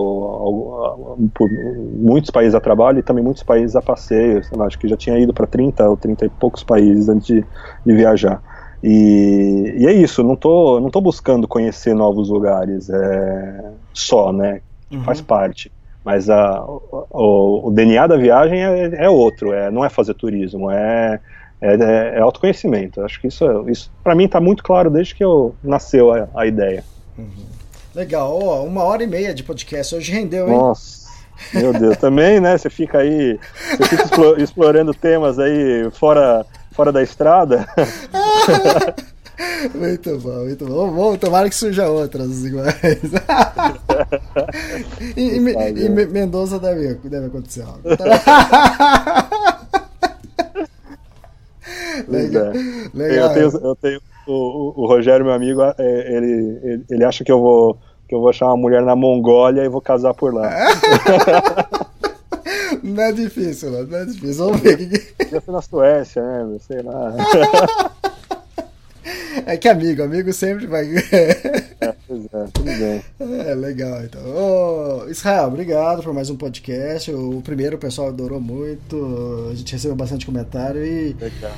por muitos países a trabalho e também muitos países a passeio. Lá, acho que já tinha ido para 30 ou 30 e poucos países antes de, de viajar. E, e, é isso, não tô, não tô buscando conhecer novos lugares é, só, né? Uhum. Faz parte. Mas a, o, o, DNA da viagem é, é outro, é, não é fazer turismo, é, é, é autoconhecimento. Acho que isso, isso para mim está muito claro desde que eu nasceu a, a ideia. Uhum. Legal, oh, uma hora e meia de podcast. Hoje rendeu, hein? Nossa, meu Deus. Também, né? Você fica aí, você fica explorando temas aí fora, fora da estrada. muito bom, muito bom. Vamos, tomara que surja outras iguais. e, e, e Mendonça deve, deve acontecer algo. legal, é. legal. Eu tenho, eu tenho o, o, Rogério, meu amigo, é, ele, ele, ele, acha que eu vou que eu vou achar uma mulher na Mongólia e vou casar por lá. não é difícil, não, não é difícil. Vamos ver. Podia ser na Suécia, né? Sei lá. É que amigo, amigo sempre vai. é, pois é, tudo bem. É, legal, então. Israel, obrigado por mais um podcast. O primeiro o pessoal adorou muito. A gente recebeu bastante comentário e. Legal.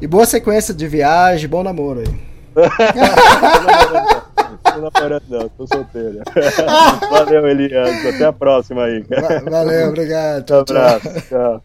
E boa sequência de viagem, bom namoro aí. tô namorando não, tô solteiro. Valeu, Elias. Até a próxima aí. Valeu, obrigado. Tchau, um abraço. tchau. tchau.